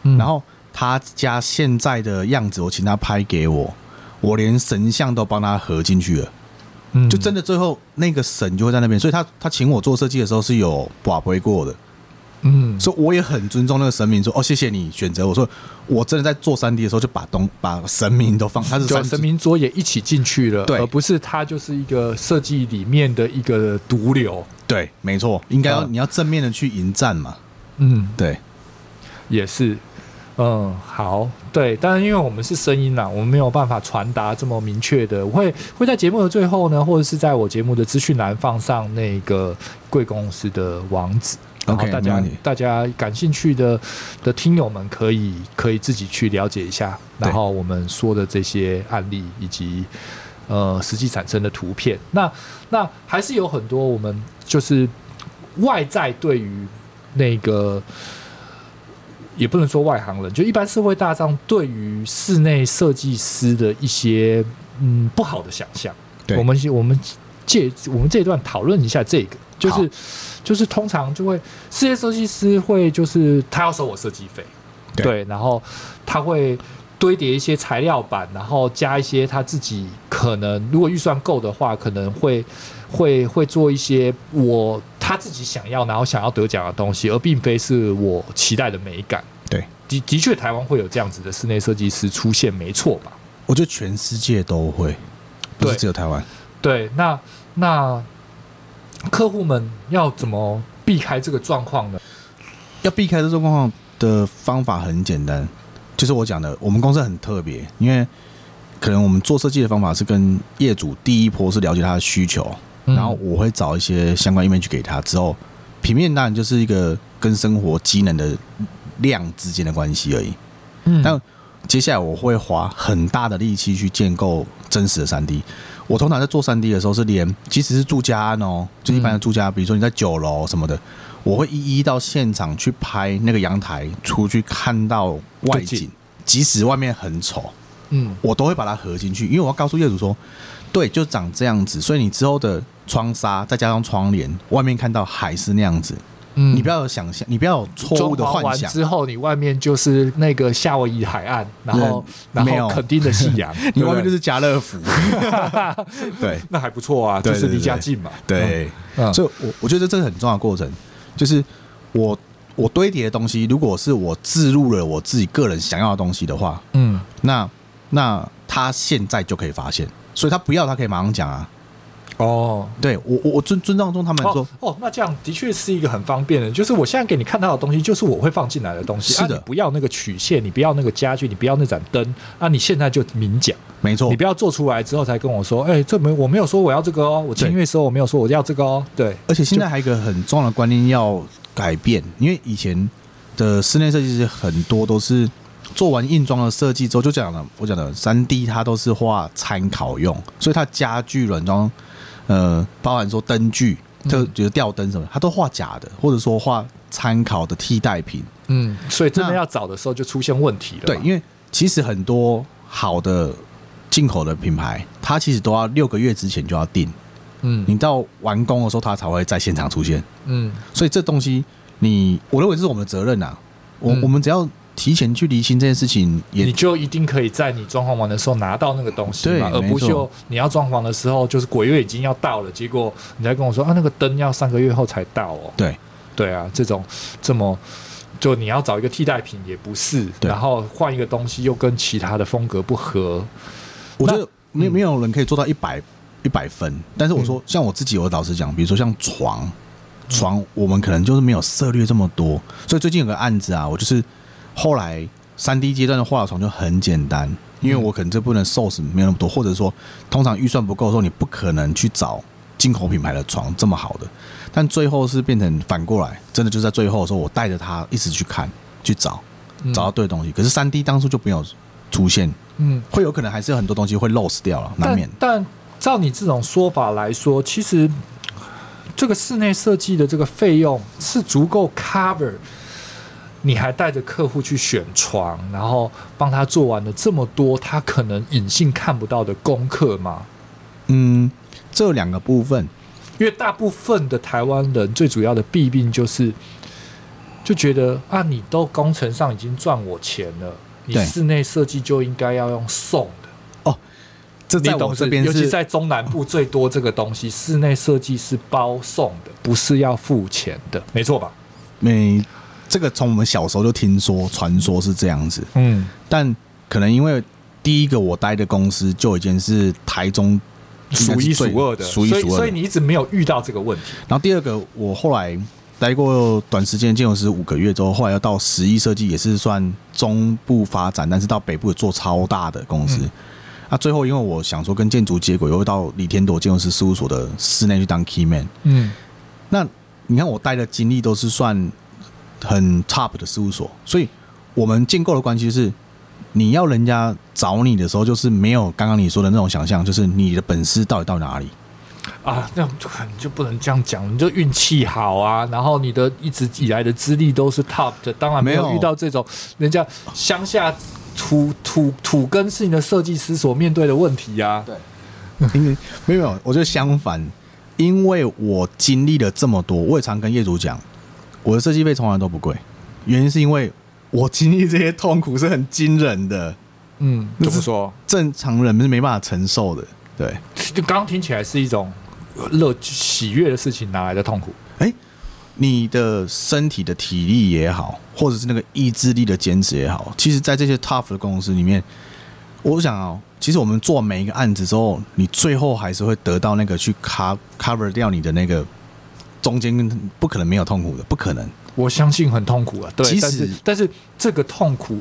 嗯，然后他家现在的样子，我请他拍给我，我连神像都帮他合进去了，嗯，就真的最后那个神就会在那边，所以他他请我做设计的时候是有把回过的，嗯，所以我也很尊重那个神明，说哦谢谢你选择我说我真的在做三 D 的时候就把东把神明都放，他是神明桌也一起进去了，对，而不是他就是一个设计里面的一个毒瘤。对，没错，应该要你要正面的去迎战嘛。嗯，对，也是，嗯，好，对，但是因为我们是声音啦，我们没有办法传达这么明确的。我会会在节目的最后呢，或者是在我节目的资讯栏放上那个贵公司的网址，然后大家大家感兴趣的的听友们可以可以自己去了解一下，然后我们说的这些案例以及。呃，实际产生的图片，那那还是有很多我们就是外在对于那个，也不能说外行人，就一般社会大众对于室内设计师的一些嗯不好的想象。对，我们我们。借我们这一段讨论一下这个，就是好就是通常就会室内设计师会就是他要收我设计费，对，对，然后他会堆叠一些材料板，然后加一些他自己可能如果预算够的话，可能会会会做一些我他自己想要然后想要得奖的东西，而并非是我期待的美感。对，的的确台湾会有这样子的室内设计师出现，没错吧？我觉得全世界都会，不是只有台湾。对，那那客户们要怎么避开这个状况呢？要避开这种状况的方法很简单，就是我讲的，我们公司很特别，因为可能我们做设计的方法是跟业主第一波是了解他的需求，嗯、然后我会找一些相关 image 给他，之后平面当然就是一个跟生活机能的量之间的关系而已。嗯，但接下来我会花很大的力气去建构真实的三 D。我通常在做三 D 的时候，是连即使是住家安哦，就一般的住家，比如说你在九楼什么的，我会一一到现场去拍那个阳台，出去看到外景，即使外面很丑，嗯，我都会把它合进去，因为我要告诉业主说，对，就长这样子，所以你之后的窗纱再加上窗帘，外面看到还是那样子。嗯，你不要有想象，你不要有错误的幻想。之后，你外面就是那个夏威夷海岸，然后然后肯定的夕阳，[LAUGHS] 你外面就是家乐福。[LAUGHS] 对，那还不错啊，就是离家近嘛。对，所以我我觉得这是很重要的过程，就是我我堆叠的东西，如果是我置入了我自己个人想要的东西的话，嗯，那那他现在就可以发现，所以他不要，他可以马上讲啊。哦，对我我我尊尊重中他们说哦，哦，那这样的确是一个很方便的，就是我现在给你看到的东西，就是我会放进来的东西。是的，啊、你不要那个曲线，你不要那个家具，你不要那盏灯，那、啊、你现在就明讲，没错，你不要做出来之后才跟我说，哎、欸，这没我没有说我要这个哦，我签约的时候我没有说我要这个哦，对。而且现在还有一个很重要的观念要改变，因为以前的室内设计师很多都是做完硬装的设计之后就讲了，我讲的三 D 它都是画参考用，所以它家具软装。呃，包含说灯具，就比如吊灯什么，他都画假的，或者说画参考的替代品。嗯，所以真的要找的时候就出现问题了。对，因为其实很多好的进口的品牌，它其实都要六个月之前就要定。嗯，你到完工的时候，它才会在现场出现。嗯，所以这东西你，我认为这是我们的责任呐。我我们只要。提前去厘清这件事情，也你就一定可以在你装潢完的时候拿到那个东西嘛，而不就你要装潢的时候，就是鬼月已经要到了，结果你再跟我说啊，那个灯要三个月后才到哦。对，对啊，这种这么就你要找一个替代品也不是，然后换一个东西又跟其他的风格不合，我觉得没没有人可以做到一百一百分。但是我说，像我自己，我老实讲，比如说像床床，我们可能就是没有涉猎这么多，所以最近有个案子啊，我就是。后来三 D 阶段的画的床就很简单，因为我可能这部分 source 没有那么多，或者说通常预算不够的时候，你不可能去找进口品牌的床这么好的。但最后是变成反过来，真的就在最后的时候，我带着他一直去看去找，找到对的东西。可是三 D 当初就没有出现，嗯，会有可能还是有很多东西会 loss 掉了，难免。但照你这种说法来说，其实这个室内设计的这个费用是足够 cover。你还带着客户去选床，然后帮他做完了这么多他可能隐性看不到的功课吗？嗯，这两个部分，因为大部分的台湾人最主要的弊病就是，就觉得啊，你都工程上已经赚我钱了，你室内设计就应该要用送的哦。这在我这边，尤其在中南部最多这个东西，室内设计是包送的，不是要付钱的，没错吧？没。这个从我们小时候就听说，传说是这样子。嗯，但可能因为第一个我待的公司就已经是台中数一数二的，数一数二的，所以你一直没有遇到这个问题。然后第二个，我后来待过短时间建筑师五个月之后，后来要到十一设计，也是算中部发展，但是到北部做超大的公司。那、最后因为我想说跟建筑接轨，又到李天朵建筑师事务所的室内去当 key man。嗯，那你看我待的经历都是算。很 top 的事务所，所以我们建构的关系是，你要人家找你的时候，就是没有刚刚你说的那种想象，就是你的本事到底到哪里啊？那就可能就不能这样讲，你就运气好啊，然后你的一直以来的资历都是 top 的，当然没有遇到这种人家乡下土土土根是你的设计师所面对的问题呀、啊。对，[LAUGHS] 因为没有，我觉得相反，因为我经历了这么多，我也常跟业主讲，我的设计费从来都不贵，原因是因为我经历这些痛苦是很惊人的。嗯，怎么说？正常人是没办法承受的。对，就刚刚听起来是一种乐喜悦的事情，哪来的痛苦？哎、欸，你的身体的体力也好，或者是那个意志力的坚持也好，其实，在这些 tough 的公司里面，我想啊、哦，其实我们做每一个案子之后，你最后还是会得到那个去 cover cover 掉你的那个中间，不可能没有痛苦的，不可能。我相信很痛苦啊，对，其实但是但是这个痛苦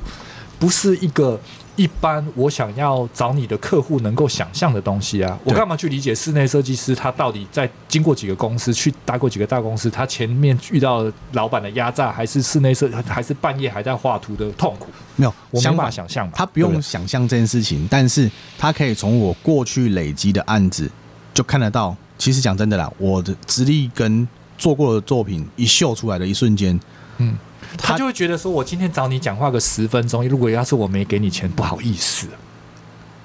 不是一个。一般我想要找你的客户能够想象的东西啊，我干嘛去理解室内设计师他到底在经过几个公司去待过几个大公司，他前面遇到老板的压榨，还是室内设还是半夜还在画图的痛苦？没有，我没法想象。他不用想象这件事情，但是他可以从我过去累积的案子就看得到。其实讲真的啦，我的资历跟做过的作品一秀出来的一瞬间，嗯。他就会觉得说，我今天找你讲话个十分钟，如果要是我没给你钱，不好意思。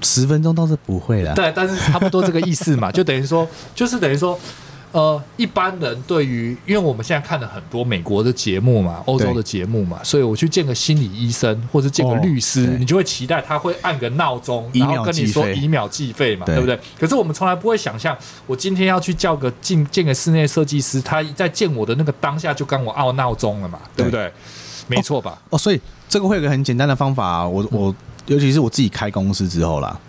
十分钟倒是不会啦，对，但是差不多这个意思嘛，就等于说，就是等于说。呃，一般人对于，因为我们现在看了很多美国的节目嘛，欧洲的节目嘛，所以我去见个心理医生或者见个律师，哦，你就会期待他会按个闹钟，然后跟你说以秒计费嘛，对，对不对？可是我们从来不会想象，我今天要去叫个进见个室内设计师，他在见我的那个当下就跟我按闹钟了嘛，对，不对？没错吧？哦，所以这个会有个很简单的方法，啊，我我尤其是我自己开公司之后啦，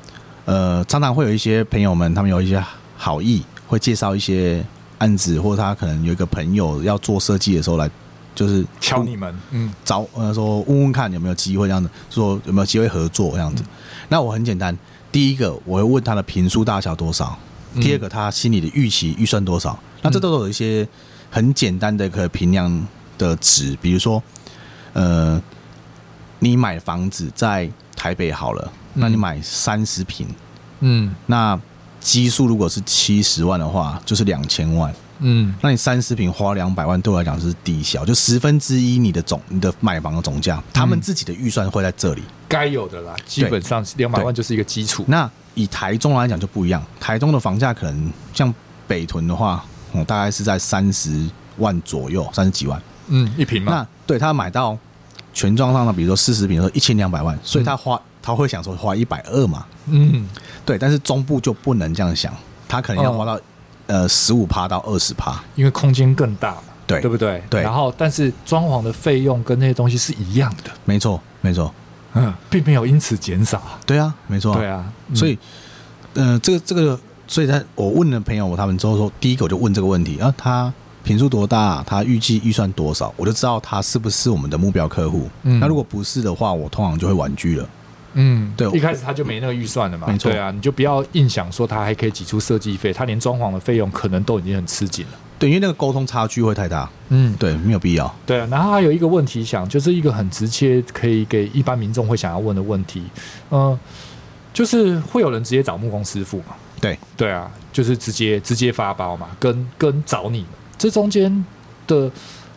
呃，常常会有一些朋友们，他们有一些好意，会介绍一些。案子，或者他可能有一个朋友要做设计的时候来，就是敲你们，嗯，找呃说问问看有没有机会这样子，说有没有机会合作这样子。嗯、那我很简单，第一个我会问他的坪数大小多少，嗯、第二个他心里的预期预算多少。那这都有一些很简单的可以评量的值，比如说，呃，你买房子在台北好了，那你买三十平，嗯，那。基数如果是七十万的话，就是两千万。嗯，那你三十平花两百万，对我来讲是低消，就十分之一你的总你的买房的总价，他们自己的预算会在这里，该有的啦。基本上两百万就是一个基础。那以台中来讲就不一样，台中的房价可能像北屯的话，嗯，大概是在三十万左右，三十几万。嗯，一平嘛。那对他买到全幢上的，比如说四十平，说一千两百万，所以他花。嗯他会想说花一百二嘛？嗯，对，但是中部就不能这样想，他可能要花到、哦、呃十五趴到二十趴，因为空间更大嘛，对，对不对？对。然后，但是装潢的费用跟那些东西是一样的，没错，没错，嗯，并没有因此减少。对啊，没错，对啊。嗯、所以，呃，这个这个，所以在我问了朋友，我他们之后说，第一个我就问这个问题，啊，他坪数多大？他预计预算多少？我就知道他是不是我们的目标客户。嗯，那如果不是的话，我通常就会婉拒了。嗯，对，一开始他就没那个预算了嘛，没错，对啊，你就不要硬想说他还可以挤出设计费，他连装潢的费用可能都已经很吃紧了。对，因为那个沟通差距会太大。嗯，对，没有必要。对啊，然后还有一个问题想，就是一个很直接可以给一般民众会想要问的问题，嗯、呃，就是会有人直接找木工师傅嘛？对，对啊，就是直接直接发包嘛，跟跟找你们，这中间的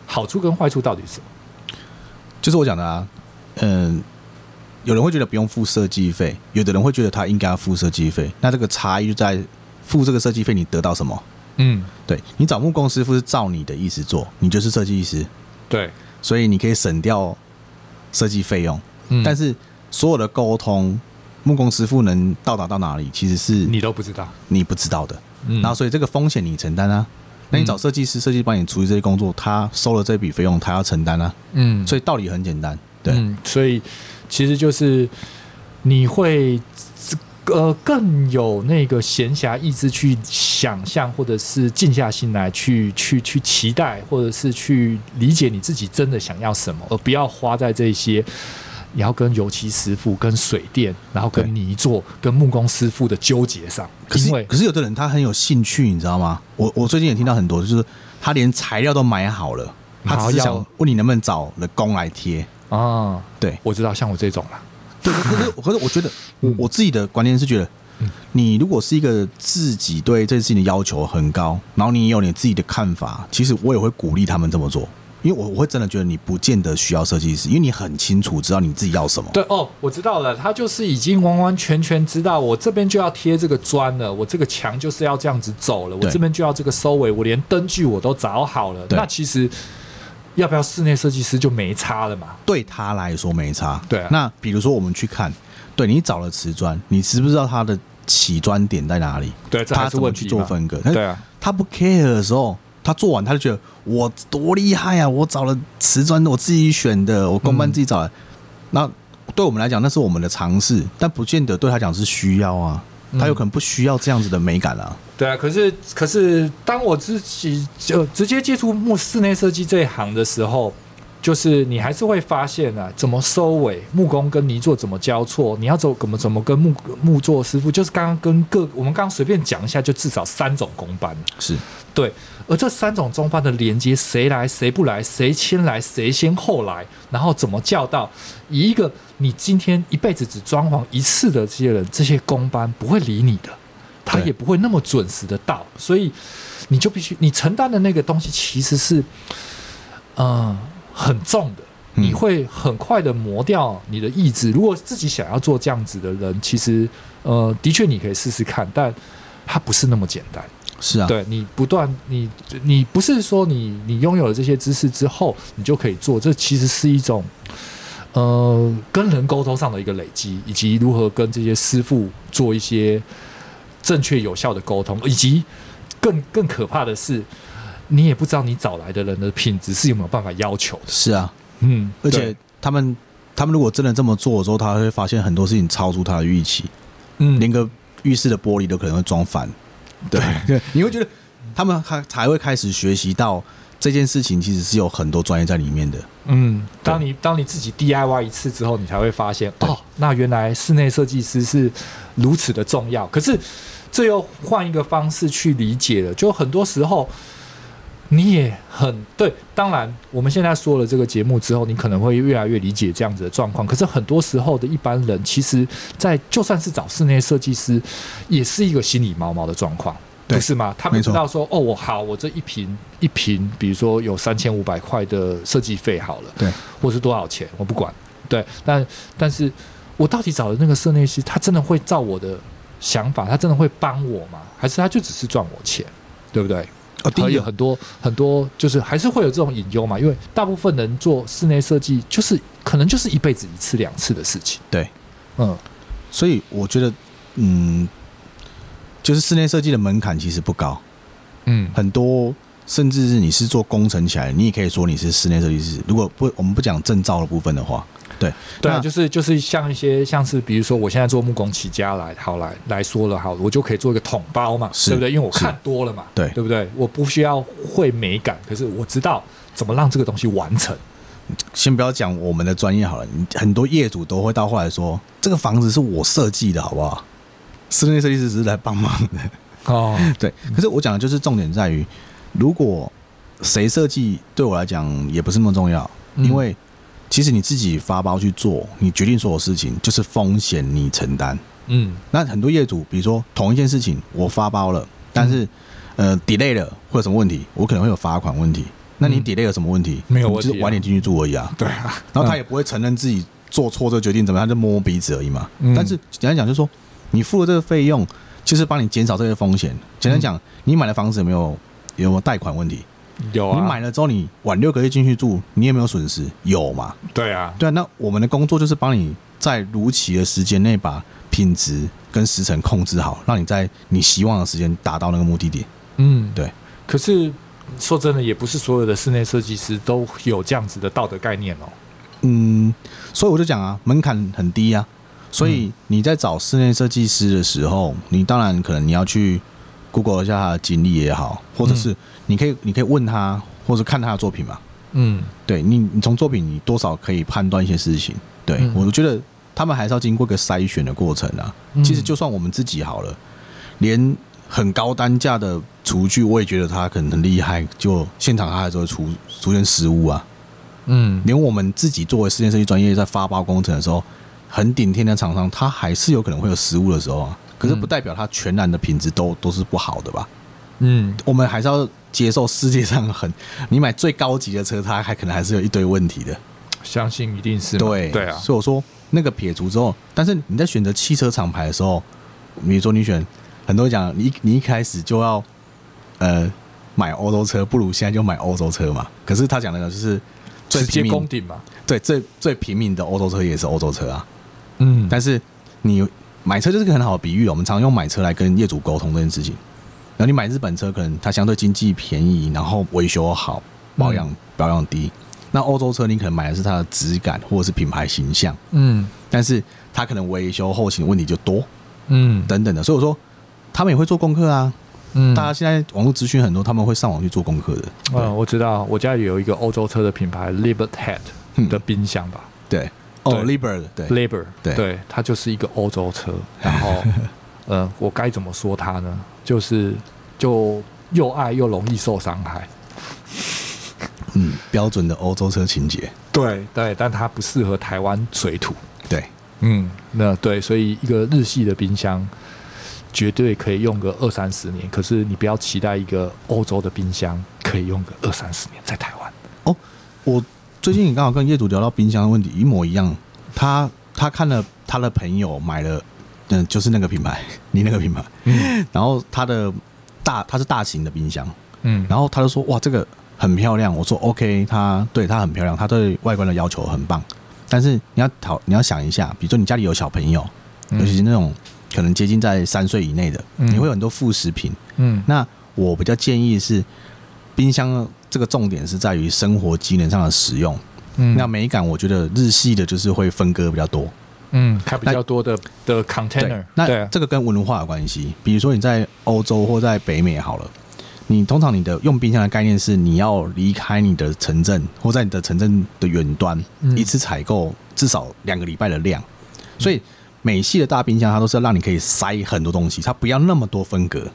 好处跟坏处到底是什么？就是我讲的啊，嗯、呃。有人会觉得不用付设计费，有的人会觉得他应该要付设计费。那这个差异就在付这个设计费，你得到什么？嗯，对，你找木工师傅是照你的意思做，你就是设计师。对，所以你可以省掉设计费用。嗯，但是所有的沟通，木工师傅能到达到哪里，其实是你都不知道，你不知道的。嗯，然后所以这个风险你承担啊。那你找设计师，设计帮你处理这些工作，他收了这笔费用，他要承担啊。嗯，所以道理很简单。对，嗯，所以。其实就是你会呃更有那个闲暇意志去想象，或者是静下心来去去去期待，或者是去理解你自己真的想要什么，而不要花在这些你要跟油漆师傅、跟水电、然后跟泥作、跟木工师傅的纠结上。可是，可是有的人他很有兴趣，你知道吗？我我最近也听到很多，就是他连材料都买好了，他只是想问你能不能找了工来贴。啊，对，我知道，像我这种啦。对，可是，可是，我觉得，我我自己的观念是觉得，你如果是一个自己对这件事情的要求很高，然后你也有你自己的看法，其实我也会鼓励他们这么做。因为我我会真的觉得你不见得需要设计师，因为你很清楚知道你自己要什么。对哦，我知道了，他就是已经完完全全知道我这边就要贴这个砖了，我这个墙就是要这样子走了，我这边就要这个收尾，我连灯具我都找好了。那其实要不要室内设计师就没差了嘛？对他来说没差。对啊，那比如说我们去看，对你找了瓷砖，你知不知道他的起砖点在哪里？对，他怎么去做分割？对啊，他不 care 的时候。他做完，他就觉得我多厉害啊！我找了瓷砖，我自己选的，我工班自己找的。嗯、那对我们来讲，那是我们的尝试，但不见得对他讲是需要啊。他有可能不需要这样子的美感啊。嗯、对啊，可是可是，当我自己就直接接触木室内设计这一行的时候。就是你还是会发现啊，怎么收尾，木工跟泥作怎么交错，你要走怎么怎么跟木木作师傅，就是刚刚跟各我们刚刚随便讲一下，就至少三种工班，是对，而这三种中班的连接，谁来谁不来，谁先来谁先后来，然后怎么叫到，以一个你今天一辈子只装潢一次的这些人，这些工班不会理你的，他也不会那么准时的到，所以你就必须你承担的那个东西其实是，嗯、呃。很重的，你会很快的磨掉你的意志。如果自己想要做这样子的人，其实呃，的确你可以试试看，但它不是那么简单。是啊，对你不断，你你不是说你你拥有了这些知识之后，你就可以做。这其实是一种呃，跟人沟通上的一个累积，以及如何跟这些师傅做一些正确有效的沟通，以及更更可怕的是。你也不知道你找来的人的品质是有没有办法要求的。是啊，嗯，而且他们他们如果真的这么做的时候，他会发现很多事情超出他的预期，嗯，连个浴室的玻璃都可能会装反。对对，你会觉得他们还才会开始学习到这件事情其实是有很多专业在里面的。嗯，当你当你自己 DIY 一次之后，你才会发现哦，那原来室内设计师是如此的重要。可是这又换一个方式去理解了，就很多时候。你也很对，当然，我们现在说了这个节目之后，你可能会越来越理解这样子的状况。可是很多时候的一般人，其实，在就算是找室内设计师，也是一个心里毛毛的状况，不是吗？他们知道说，哦，我好，我这一瓶一瓶，比如说有三千五百块的设计费好了，对，或是多少钱，我不管，对，但但是我到底找的那个室内师，他真的会照我的想法，他真的会帮我吗？还是他就只是赚我钱，对不对？哦，还有很多很多，就是还是会有这种隐忧嘛，因为大部分人做室内设计，就是可能就是一辈子一次两次的事情。对，嗯，所以我觉得，嗯，就是室内设计的门槛其实不高，嗯，很多甚至是你是做工程起来，你也可以说你是室内设计师。如果不，我们不讲证照的部分的话。对对啊，就是就是像一些像是比如说，我现在做木工起家来，好来来说了，好，我就可以做一个桶包嘛，对不对？因为我看多了嘛，对对不对？我不需要会美感，可是我知道怎么让这个东西完成。先不要讲我们的专业好了，很多业主都会到后来说，这个房子是我设计的，好不好？室内设计师只是来帮忙的哦。[LAUGHS] 对，可是我讲的就是重点在于，如果谁设计对我来讲也不是那么重要，因为。其实你自己发包去做，你决定所有事情就是风险你承担。嗯，那很多业主，比如说同一件事情，我发包了，但是呃 delay 了会有什么问题？我可能会有罚款问题。那你 delay 有什么问题？没有问题，就是晚点进去住而已啊。对啊，然后他也不会承认自己做错这个决定，怎么样？他就摸摸鼻子而已嘛。但是简单讲，就是说你付了这个费用，就是帮你减少这些风险。简单讲，你买的房子有没有有没有贷款问题？有啊，你买了之后，你晚六个月进去住，你有没有损失？有嘛？对啊，对啊。那我们的工作就是帮你在如期的时间内把品质跟时程控制好，让你在你希望的时间达到那个目的地。嗯，对。可是说真的，也不是所有的室内设计师都有这样子的道德概念哦。嗯，所以我就讲啊，门槛很低啊。所以你在找室内设计师的时候，你当然可能你要去 Google 一下他的经历也好，或者是。你可以，你可以问他，或者看他的作品嘛。嗯，对你，你从作品你多少可以判断一些事情。对、嗯、我觉得他们还是要经过一个筛选的过程啊。嗯、其实就算我们自己好了，连很高单价的厨具，我也觉得他可能很厉害，就现场他还是会出出现失误啊。嗯，连我们自己作为室内设计专业，在发包工程的时候，很顶天的厂商，他还是有可能会有失误的时候啊。可是不代表他全然的品质都都是不好的吧？嗯，我们还是要接受世界上很你买最高级的车，它还可能还是有一堆问题的。相信一定是对对啊，所以我说那个撇除之后，但是你在选择汽车厂牌的时候，比如说你选，很多人讲你你一开始就要呃买欧洲车，不如现在就买欧洲车嘛。可是他讲的就是最直接平民攻顶嘛，对，最最平民的欧洲车也是欧洲车啊。嗯，但是你买车就是个很好的比喻，我们常用买车来跟业主沟通这件事情。然后你买日本车，可能它相对经济便宜，然后维修好，保养、嗯、保养低。那欧洲车你可能买的是它的质感或者是品牌形象，嗯，但是它可能维修后勤的问题就多，嗯，等等的。所以我说他们也会做功课啊，嗯，大家现在网络资讯很多，他们会上网去做功课的。嗯，我知道，我家里有一个欧洲车的品牌 Libertad 的冰箱吧？对，哦，Liber，对，Liber，对，对，它就是一个欧洲车。然后，[LAUGHS] 呃，我该怎么说它呢？就是就又爱又容易受伤害。嗯，标准的欧洲车情节。对对，但它不适合台湾水土。对，嗯，那对，所以一个日系的冰箱绝对可以用个二三十年。可是你不要期待一个欧洲的冰箱可以用个二三十年在台湾。哦，我最近也刚好跟业主聊到冰箱的问题，一模一样。他他看了他的朋友买了，嗯，就是那个品牌，你那个品牌。嗯。[LAUGHS] 然后它的大，它是大型的冰箱。嗯。然后他就说：“哇，这个。”很漂亮，我说 OK，它对它很漂亮，它对外观的要求很棒。但是你要讨，你要想一下，比如说你家里有小朋友，尤其是那种可能接近在三岁以内的，你会有很多副食品。嗯，那我比较建议是，冰箱这个重点是在于生活机能上的使用。嗯，那美感我觉得日系的就是会分割比较多。嗯，开比较多的的 container。那这个跟文化有关系。比如说你在欧洲或在北美好了。你通常你的用冰箱的概念是你要离开你的城镇，或在你的城镇的远端，一次采购至少两个礼拜的量。所以美系的大冰箱它都是要让你可以塞很多东西，它不要那么多分隔。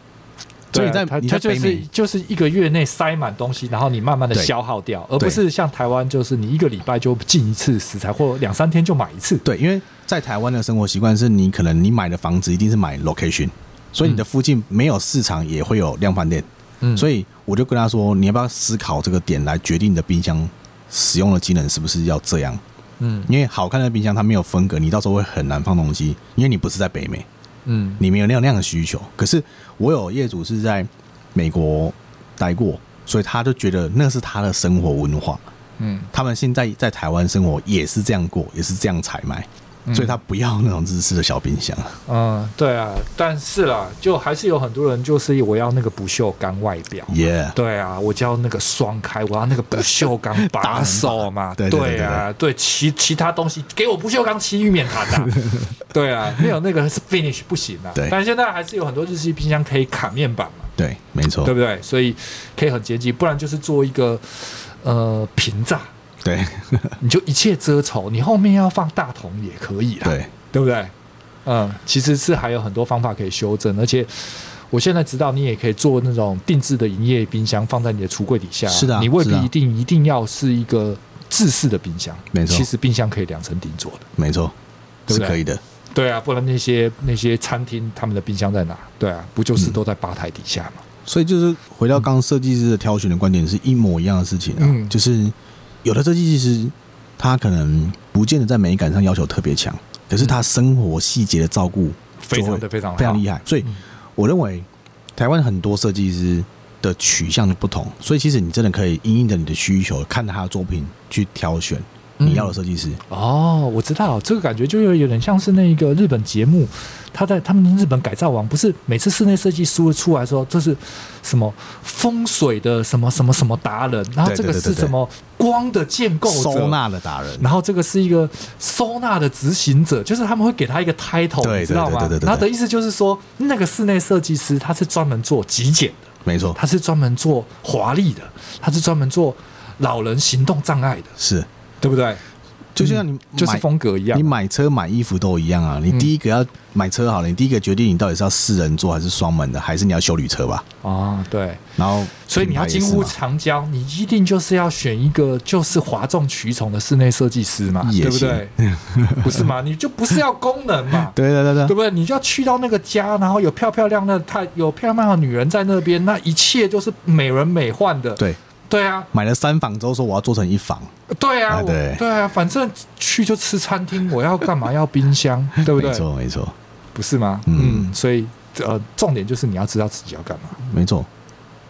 所以在它就是就是一个月内塞满东西，然后你慢慢的消耗掉，而不是像台湾就是你一个礼拜就进一次食材，或两三天就买一次。对，因为在台湾的生活习惯是你可能你买的房子一定是买 location，所以你的附近没有市场也会有量贩店。嗯，所以我就跟他说，你要不要思考这个点来决定你的冰箱使用的机能是不是要这样？嗯，因为好看的冰箱它没有风格，你到时候会很难放东西，因为你不是在北美，嗯，你没有那样那样的需求。可是我有业主是在美国待过，所以他就觉得那是他的生活文化。嗯，他们现在在台湾生活也是这样过，也是这样采买。所以他不要那种日式的小冰箱。嗯，对啊，但是啦，就还是有很多人就是我要那个不锈钢外表。耶。对啊，我就要那个双开，我要那个不锈钢把手嘛。对对啊，对其其他东西给我不锈钢漆玉面谈的。[LAUGHS] 对啊，没有那个是 finish 不行啊。对。但现在还是有很多日系冰箱可以卡面板嘛。对，没错。对不对？所以可以很接近，不然就是做一个呃平栅。对，[LAUGHS] 你就一切遮丑，你后面要放大桶也可以啦，对，对不对？嗯，其实是还有很多方法可以修正，而且我现在知道你也可以做那种定制的营业冰箱，放在你的橱柜底下。是的，你未必一定一定要是一个制式的冰箱，没错。其实冰箱可以量身定做的，没错，是可以的。对啊，不然那些那些餐厅他们的冰箱在哪？对啊，不就是都在吧台底下吗？所以就是回到刚刚设计师的挑选的观点，是一模一样的事情啊，嗯，就是。有的设计师，他可能不见得在美感上要求特别强，可是他生活细节的照顾非常的非常非常厉害。所以我认为，台湾很多设计师的取向的不同，所以其实你真的可以因应着你的需求，看他的作品去挑选。你要的设计师、嗯、哦，我知道这个感觉就有有点像是那个日本节目，他在他们日本改造王不是每次室内设计书出来说这是什么风水的什么什么什么达人，然后这个是什么光的建构收纳的达人，然后这个是一个收纳的执行者，就是他们会给他一个 title，你知道吗？他的意思就是说那个室内设计师他是专门做极简的，没错，他是专门做华丽的，他是专门做老人行动障碍的，是。对不对？就像你、嗯、就是风格一样，你买车买衣服都一样啊。你第一个要买车好了，你第一个决定你到底是要四人座还是双门的，还是你要修旅车吧？哦，对。然后，所以你要金屋藏娇，你一定就是要选一个就是哗众取宠的室内设计师嘛，对不对？[LAUGHS] 不是吗？你就不是要功能嘛？[LAUGHS] 对对对对，对不对？你就要去到那个家，然后有漂漂亮亮的太有漂亮的女人在那边，那一切就是美轮美奂的。对。对啊，买了三房之后说我要做成一房。对啊，对对啊，反正去就吃餐厅，我要干嘛？要冰箱，[LAUGHS] 对不对？没错，没错，不是吗？嗯，所以呃，重点就是你要知道自己要干嘛。没错，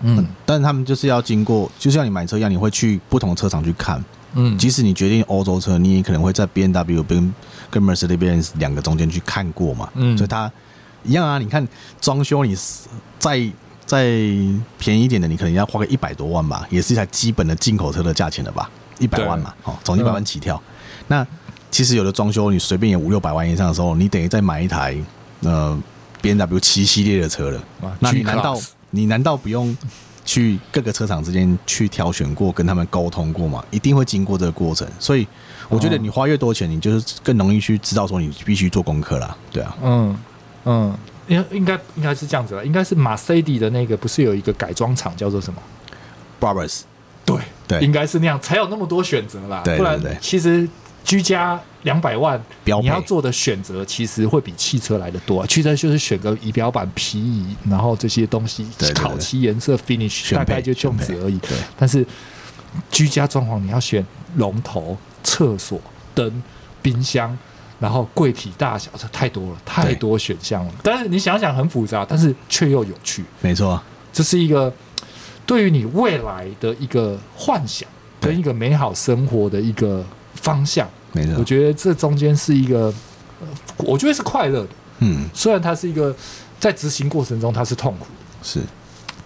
嗯，但是他们就是要经过，就像你买车一样，你会去不同车厂去看。嗯，即使你决定欧洲车，你也可能会在 B N W 跟跟 Mercedes 两个中间去看过嘛。嗯，所以它一样啊。你看装修，你在。再便宜一点的，你可能要花个一百多万吧，也是一台基本的进口车的价钱了吧？一百万嘛，哦，从一百万起跳。那其实有的装修，你随便也五六百万以上的时候，你等于再买一台呃 B N W 七系列的车了。那你难道你难道不用去各个车厂之间去挑选过，跟他们沟通过吗？一定会经过这个过程。所以我觉得你花越多钱，你就是更容易去知道说你必须做功课啦。对啊，嗯嗯。应应该应该是这样子了，应该是马塞迪的那个不是有一个改装厂叫做什么？Brabus，对对，应该是那样才有那么多选择啦。不然其实居家两百万，你要做的选择其实会比汽车来的多。汽车就是选个仪表板、皮椅，然后这些东西，烤漆颜色、finish，大概就这样子而已。对，但是居家装潢你要选龙头、厕所、灯、冰箱。然后柜体大小，这太多了，太多选项了。但是你想想很复杂，但是却又有趣。没错，这是一个对于你未来的一个幻想跟一个美好生活的一个方向。没错，我觉得这中间是一个，我觉得是快乐的。嗯，虽然它是一个在执行过程中它是痛苦的，是，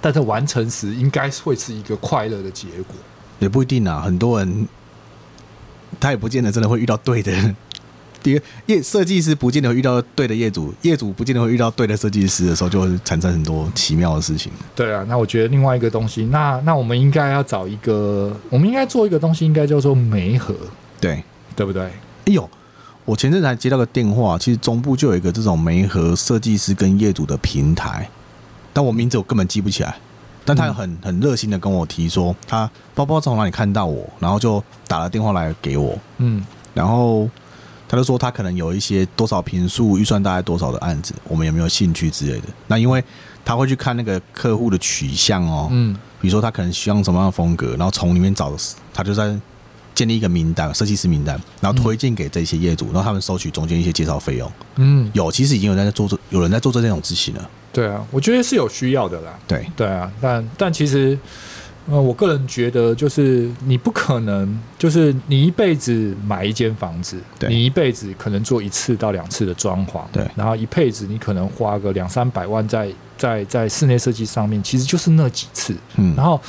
但是完成时应该会是一个快乐的结果。也不一定啊，很多人他也不见得真的会遇到对的。第二，业设计师不见得会遇到对的业主，业主不见得会遇到对的设计师的时候，就会产生很多奇妙的事情。对啊，那我觉得另外一个东西，那那我们应该要找一个，我们应该做一个东西，应该叫做媒合，对对不对？哎呦，我前阵子还接到个电话，其实中部就有一个这种媒合设计师跟业主的平台，但我名字我根本记不起来，但他很很热心的跟我提说，他不知道从哪里看到我，然后就打了电话来给我，嗯，然后。他就说他可能有一些多少平数预算大概多少的案子，我们有没有兴趣之类的？那因为他会去看那个客户的取向哦，嗯，比如说他可能希望什么样的风格，然后从里面找，他就在建立一个名单，设计师名单，然后推荐给这些业主，然后他们收取中间一些介绍费用。嗯，有，其实已经有人在做这，有人在做这种事情了。对啊，我觉得是有需要的啦。对，对啊，但但其实。呃，我个人觉得，就是你不可能，就是你一辈子买一间房子，对你一辈子可能做一次到两次的装潢，对，然后一辈子你可能花个两三百万在在在室内设计上面，其实就是那几次，嗯，然后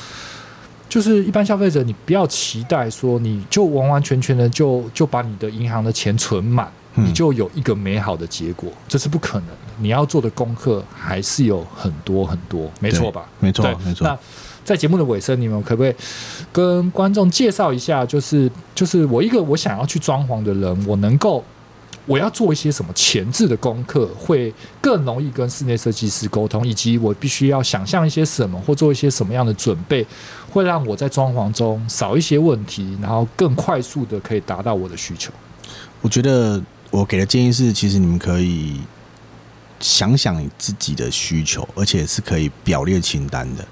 就是一般消费者，你不要期待说你就完完全全的就就把你的银行的钱存满，嗯，你就有一个美好的结果，这是不可能的。你要做的功课还是有很多很多，没错吧？没错，没错。在节目的尾声，你们可不可以跟观众介绍一下？就是就是我一个我想要去装潢的人，我能够我要做一些什么前置的功课，会更容易跟室内设计师沟通，以及我必须要想象一些什么，或做一些什么样的准备，会让我在装潢中少一些问题，然后更快速的可以达到我的需求。我觉得我给的建议是，其实你们可以想想自己的需求，而且是可以表列清单的。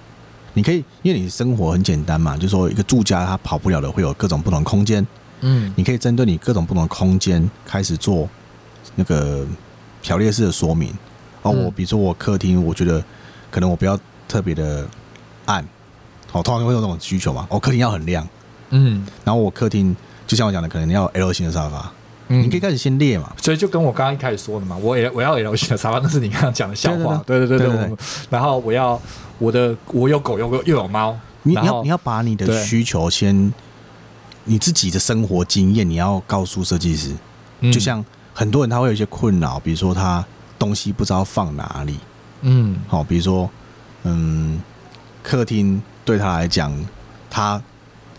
你可以，因为你生活很简单嘛，就是说一个住家他跑不了的，会有各种不同空间。嗯，你可以针对你各种不同的空间开始做那个条列式的说明。哦，我比如说我客厅，我觉得可能我不要特别的暗，哦，通常会有这种需求嘛。我客厅要很亮，嗯，然后我客厅就像我讲的，可能要 L 型的沙发。嗯，你可以开始先列嘛。所以就跟我刚刚一开始说的嘛，我也我要 L 型的沙发，那是你刚刚讲的笑话。对对对对对。然后我要。我的我有狗，有个又有猫。你要你要把你的需求先，你自己的生活经验你要告诉设计师。嗯、就像很多人他会有一些困扰，比如说他东西不知道放哪里。嗯，好，比如说嗯，客厅对他来讲，他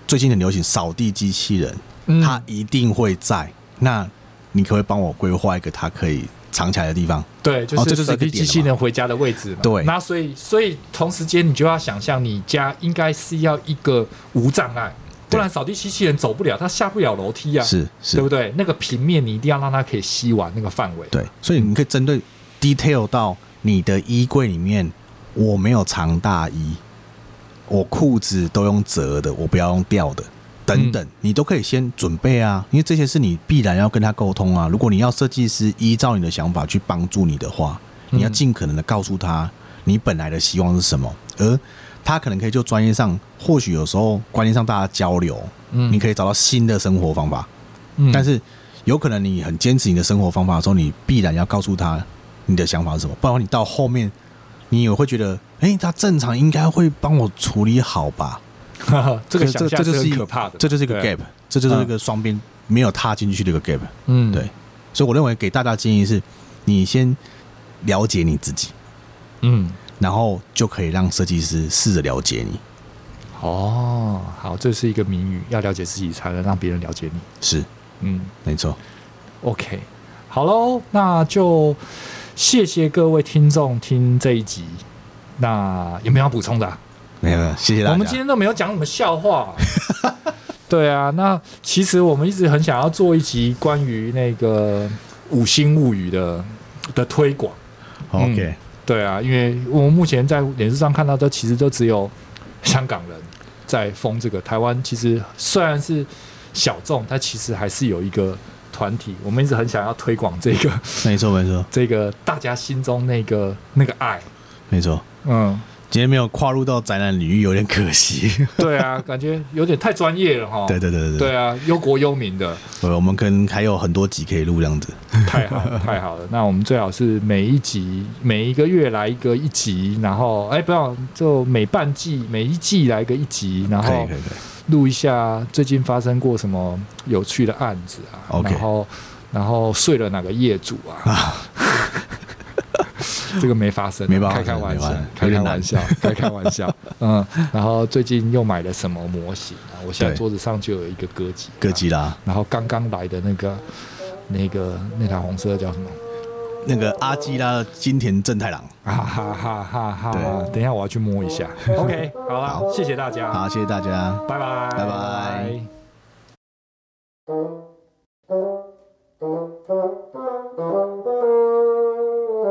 最近很流行扫地机器人。嗯他一定会在。那你可不可以帮我规划一个它可以藏起来的地方？对，就是扫地机器人回家的位置嘛。对那所以所以同时间你就要想象，你家应该是要一个无障碍，不然扫地机器人走不了，它下不了楼梯啊，是是，对不对？那个平面你一定要让它可以吸完那个范围。对，所以你可以针对 detail 到你的衣柜里面，我没有藏大衣，我裤子都用折的，我不要用吊的，等等，你都可以先准备啊，因为这些是你必然要跟他沟通啊。如果你要设计师依照你的想法去帮助你的话，你要尽可能的告诉他你本来的希望是什么，而他可能可以就专业上，或许有时候观念上大家交流，嗯你可以找到新的生活方法。嗯但是有可能你很坚持你的生活方法的时候，你必然要告诉他你的想法是什么，不然你到后面你也会觉得，哎、他正常应该会帮我处理好吧？[LAUGHS] 这个这这就是可怕的，这就是一个 gap，这就是一个双边没有踏进去的一个 gap。嗯，对，所以我认为给大家建议是，你先了解你自己，嗯，然后就可以让设计师试着了解你。哦，好，这是一个谜语，要了解自己才能让别人了解你。是，嗯没错。，OK，好喽，那就谢谢各位听众听这一集。那有没有要补充的啊、没有，没有谢谢大家。我们今天都没有讲什么笑话。[LAUGHS] 对啊，那其实我们一直很想要做一集关于那个五星物语的的推广。OK，对啊，因为我们目前在脸书上看到的，其实都只有香港人在封这个。台湾其实虽然是小众，但其实还是有一个团体。我们一直很想要推广这个没错没错这个大家心中那个那个爱。没错。嗯，今天没有跨入到宅男领域，有点可惜。对啊，感觉有点太专业了哈。[LAUGHS] 对对对对对啊，忧国忧民的，呃，我们可能还有很多集可以录这样子。太好了，[LAUGHS] 太好了。那我们最好是每一集每一个月来一个一集，然后哎，不要就每半季每一季来个一集，然后。录一下最近发生过什么有趣的案子啊然后然后睡了哪个业主啊？[LAUGHS] [LAUGHS] 这个没发生，没办法。开开玩笑，开开玩笑，[LAUGHS] 开开玩笑。嗯，然后最近又买了什么模型啊？我现在桌子上就有一个歌姬，歌姬啦。然后刚刚来的那个，那个那台红色的叫什么？那个阿基拉的金田正太郎。[LAUGHS] 哈哈哈，等一下我要去摸一下。OK，好了，谢谢大家。好，谢谢大家。拜拜。